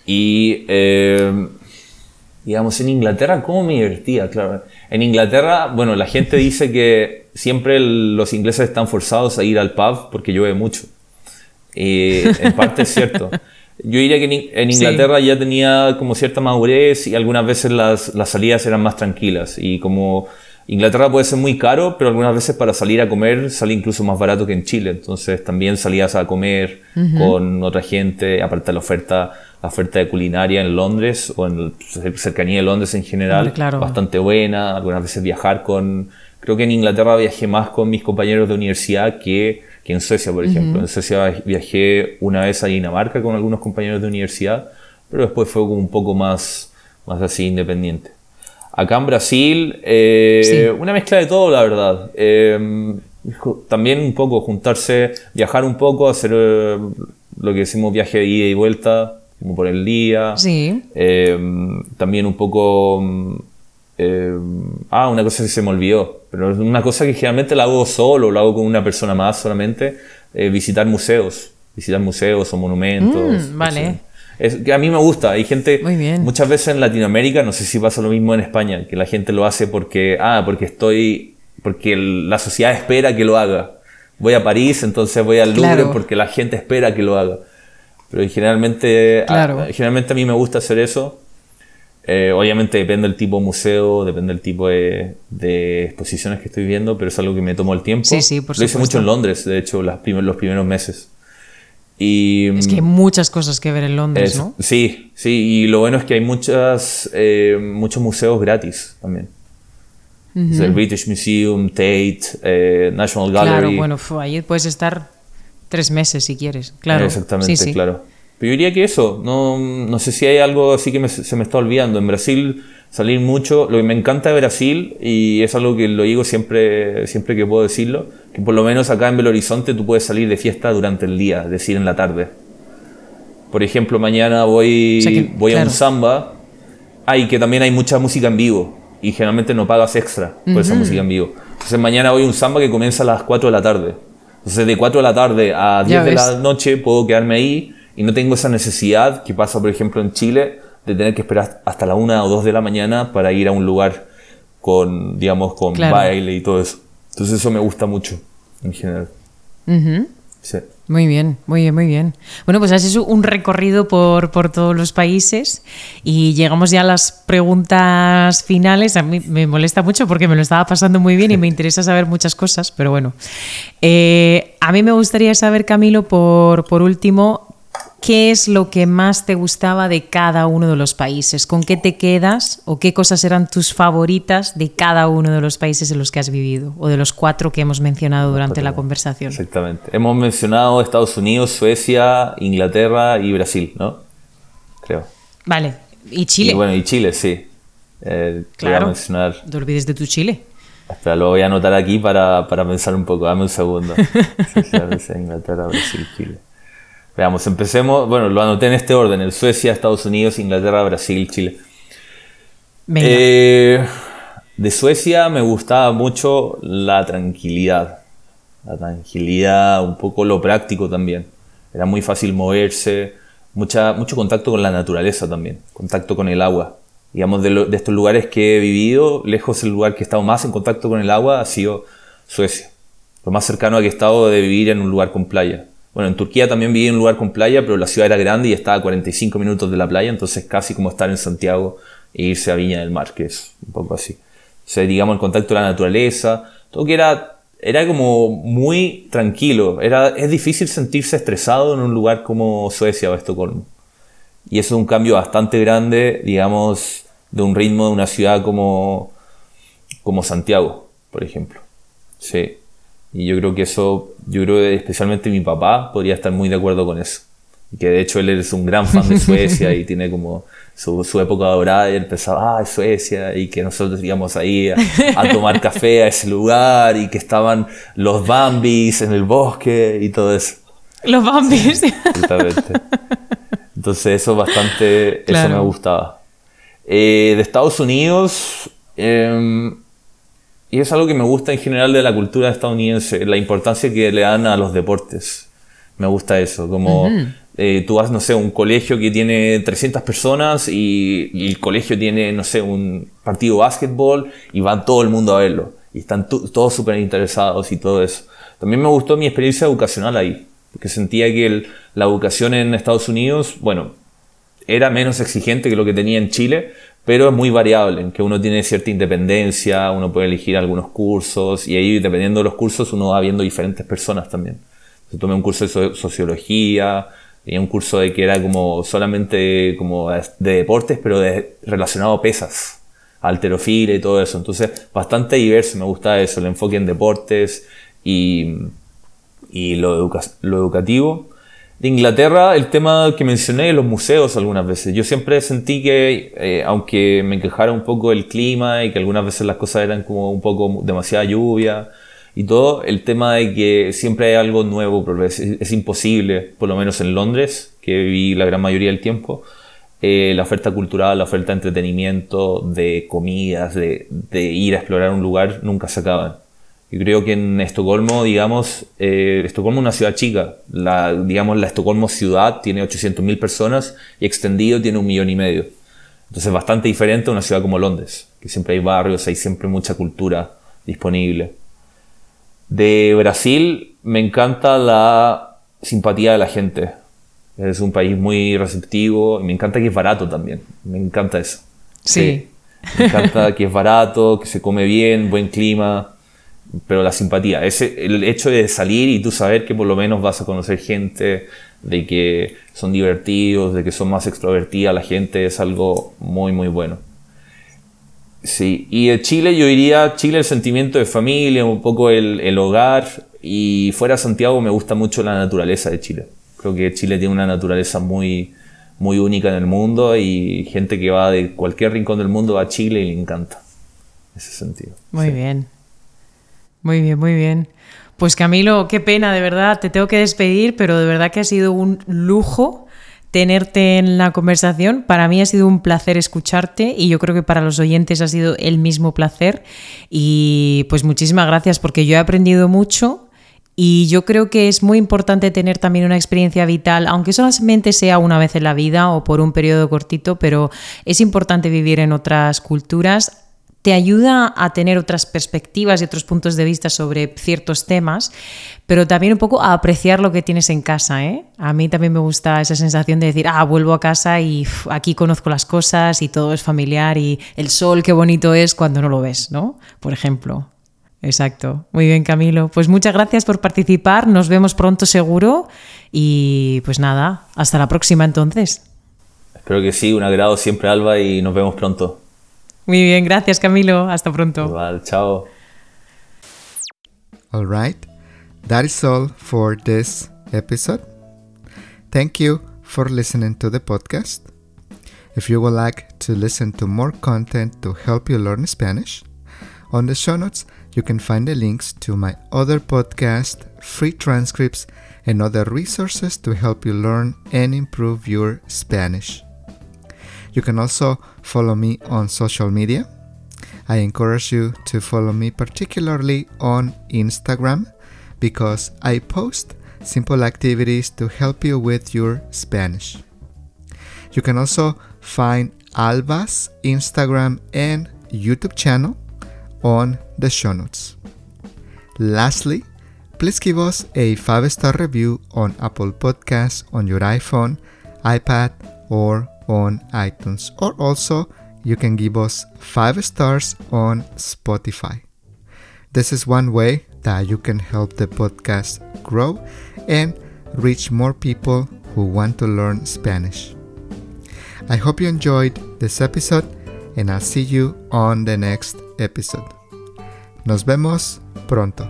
Y, eh, digamos, en Inglaterra, ¿cómo me divertía? Claro, en Inglaterra, bueno, la gente dice que siempre los ingleses están forzados a ir al pub porque llueve mucho. Y en parte es cierto. Yo diría que en Inglaterra ya tenía como cierta madurez y algunas veces las, las, salidas eran más tranquilas. Y como Inglaterra puede ser muy caro, pero algunas veces para salir a comer sale incluso más barato que en Chile. Entonces también salías a comer con otra gente, aparte de la oferta, la oferta de culinaria en Londres o en cercanía de Londres en general, bastante buena. Algunas veces viajar con... Creo que en Inglaterra viajé más con mis compañeros de universidad que que en Suecia, por ejemplo. En Suecia viajé una vez a Dinamarca con algunos compañeros de universidad, pero después fue como un poco más, más así independiente. Acá en Brasil, eh, una mezcla de todo, la verdad. Eh, también un poco juntarse, viajar un poco, hacer eh, lo que decimos viaje de ida y vuelta, como por el día. Sí. también un poco eh, ah, una cosa que se me olvidó, pero es una cosa que generalmente la hago solo, lo hago con una persona más solamente, eh, visitar museos, visitar museos o monumentos. Mm, vale. Es, que a mí me gusta, hay gente, Muy bien. muchas veces en Latinoamérica, no sé si pasa lo mismo en España, que la gente lo hace porque, ah, porque estoy, porque la sociedad espera que lo haga. Voy a París, entonces voy al Louvre porque la gente espera que lo haga. Pero generalmente, generalmente a mí me gusta hacer eso eh, obviamente depende del tipo de museo, depende del tipo de, exposiciones que estoy viendo, pero es algo que me tomó el tiempo. Sí, sí, por Lo hice mucho en Londres, de hecho, los primeros meses. Y, es que hay muchas cosas que ver en Londres, ¿no? Sí, sí, y lo bueno es que hay muchas, eh, muchos museos gratis también. el British Museum, Tate, eh, National Gallery. Claro, bueno, ahí puedes estar tres meses si quieres, claro. Exactamente, claro. Pero yo diría que eso, no, no sé si hay algo así que se me está olvidando. En Brasil salir mucho, lo que me encanta de Brasil, y es algo que lo digo siempre, siempre que puedo decirlo, que por lo menos acá en Belo Horizonte tú puedes salir de fiesta durante el día, es decir, en la tarde. Por ejemplo, mañana voy, voy a un samba, hay que también hay mucha música en vivo, y generalmente no pagas extra por esa música en vivo. Entonces mañana voy a un samba que comienza a las 4 de la tarde. Entonces de 4 de la tarde a 10 de la noche puedo quedarme ahí y no tengo esa necesidad que pasa, por ejemplo, en Chile, de tener que esperar hasta la una o dos de la mañana para ir a un lugar con, digamos, con baile y todo eso. Entonces eso me gusta mucho, en general. sí. Muy bien, muy bien, muy bien. Bueno, pues has hecho un recorrido por, por, todos los países y llegamos ya a las preguntas finales. A mí me molesta mucho porque me lo estaba pasando muy bien y me interesa saber muchas cosas, pero bueno. Eh, a mí me gustaría saber, Camilo, por, por último, ¿qué es lo que más te gustaba de cada uno de los países? ¿Con qué te quedas o qué cosas eran tus favoritas de cada uno de los países en los que has vivido o de los cuatro que hemos mencionado durante la conversación? Exactamente. Hemos mencionado Estados Unidos, Suecia, Inglaterra y Brasil, ¿no? Creo. Vale. ¿Y Chile? Y bueno, y Chile, sí. Eh, claro. Mencionar. No te olvides de tu Chile. Espera, lo voy a anotar aquí para, para pensar un poco. Dame un segundo. Suecia, Inglaterra, Brasil, Chile. Veamos, empecemos. Bueno, lo anoté en este orden: el Suecia, Estados Unidos, Inglaterra, Brasil, Chile. Eh, de Suecia me gustaba mucho la tranquilidad. La tranquilidad, un poco lo práctico también. Era muy fácil moverse, mucha, mucho contacto con la naturaleza también, contacto con el agua. Digamos, de, de estos lugares que he vivido, lejos el lugar que he estado más en contacto con el agua ha sido Suecia. Lo más cercano a que he estado de vivir en un lugar con playa. Bueno, en Turquía también viví en un lugar con playa, pero la ciudad era grande y estaba a 45 minutos de la playa, entonces casi como estar en Santiago e irse a Viña del Mar, que es un poco así. O sea, digamos, el contacto con la naturaleza, todo que era, era como muy tranquilo. Era, es difícil sentirse estresado en un lugar como Suecia o Estocolmo. Y eso es un cambio bastante grande, digamos, de un ritmo de una ciudad como, como Santiago, por ejemplo. Sí. Y yo creo que eso, yo creo que especialmente mi papá podría estar muy de acuerdo con eso. Que de hecho él es un gran fan de Suecia y tiene como su, su época dorada y él pensaba, ah, Suecia, y que nosotros íbamos ahí a, a, tomar café a ese lugar y que estaban los Bambis en el bosque y todo eso. Los Bambis. Entonces eso bastante, eso me gustaba. Eh, de Estados Unidos, eh, y es algo que me gusta en general de la cultura estadounidense, la importancia que le dan a los deportes. Me gusta eso, como eh, tú vas, no sé, un colegio que tiene 300 personas y, el colegio tiene, no sé, un partido de básquetbol y va todo el mundo a verlo. Y están todos súper interesados y todo eso. También me gustó mi experiencia educacional ahí, porque sentía que la educación en Estados Unidos, bueno, era menos exigente que lo que tenía en Chile, pero es muy variable, en que uno tiene cierta independencia, uno puede elegir algunos cursos y ahí dependiendo de los cursos uno va viendo diferentes personas también. Yo tomé un curso de sociología, tenía un curso de que era como solamente como de deportes, pero relacionado a pesas, alterofilia y todo eso. Entonces, bastante diverso, me gusta eso, el enfoque en deportes y, y lo educativo. De Inglaterra, el tema que mencioné, los museos algunas veces. Yo siempre sentí que, eh, aunque me quejara un poco el clima y que algunas veces las cosas eran como un poco demasiada lluvia y todo, el tema de que siempre hay algo nuevo, es, es imposible, por lo menos en Londres, que viví la gran mayoría del tiempo, eh, la oferta cultural, la oferta de entretenimiento, de comidas, de, de ir a explorar un lugar, nunca se acaban. Yo creo que en Estocolmo, digamos, eh, Estocolmo es una ciudad chica. La, digamos, la Estocolmo ciudad tiene 800.000 personas y extendido tiene un millón y medio. Entonces, bastante diferente a una ciudad como Londres, que siempre hay barrios, hay siempre mucha cultura disponible. De Brasil, me encanta la simpatía de la gente. Es un país muy receptivo y me encanta que es barato también. Me encanta eso. sí. Me encanta que es barato, que se come bien, buen clima pero la simpatía, ese, el hecho de salir y tú saber que por lo menos vas a conocer gente, de que son divertidos, de que son más extrovertidas la gente, es algo muy, muy bueno. Sí, y de Chile yo diría, Chile el sentimiento de familia, un poco el, el hogar, y fuera Santiago me gusta mucho la naturaleza de Chile. Creo que Chile tiene una naturaleza muy, muy única en el mundo y gente que va de cualquier rincón del mundo a Chile y le encanta ese sentido. Muy bien. Muy bien, muy bien. Pues Camilo, qué pena, de verdad, te tengo que despedir, pero de verdad que ha sido un lujo tenerte en la conversación. Para mí ha sido un placer escucharte y yo creo que para los oyentes ha sido el mismo placer. Y pues muchísimas gracias porque yo he aprendido mucho y yo creo que es muy importante tener también una experiencia vital, aunque solamente sea una vez en la vida o por un periodo cortito, pero es importante vivir en otras culturas te ayuda a tener otras perspectivas y otros puntos de vista sobre ciertos temas, pero también un poco a apreciar lo que tienes en casa. ¿eh? A mí también me gusta esa sensación de decir, ah, vuelvo a casa y aquí conozco las cosas y todo es familiar y el sol qué bonito es cuando no lo ves, ¿no? Por ejemplo. Exacto. Muy bien, Camilo. Pues muchas gracias por participar. Nos vemos pronto seguro Y pues nada, hasta la próxima entonces. Espero que sí, un agrado siempre Alba y nos vemos pronto. Muy bien, gracias Camilo, hasta pronto. Igual, chao. All right, that is all for this episode. Thank you for listening to the podcast. If you would like to listen to more content to help you learn Spanish, on the show notes you can find the links to my other podcast, free transcripts, and other resources to help you learn and improve your Spanish. You can also follow me on social media. I encourage you to follow me particularly on Instagram because I post simple activities to help you with your Spanish. You can also find Alba's Instagram and YouTube channel on the show notes. Lastly, please give us a 5 star review on Apple Podcasts on your iPhone, iPad, or on iTunes. Or also, you can give us 5 stars on Spotify. This is one way that you can help the podcast grow and reach more people who want to learn Spanish. I hope you enjoyed this episode and I'll see you on the next episode. Nos vemos pronto.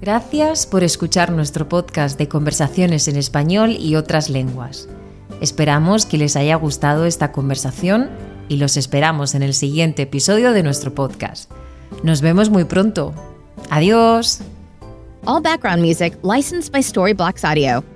Gracias por escuchar nuestro podcast de conversaciones en español y otras lenguas. Esperamos que les haya gustado esta conversación y los esperamos en el siguiente episodio de nuestro podcast. Nos vemos muy pronto. Adiós. All background music licensed by Storyblocks Audio.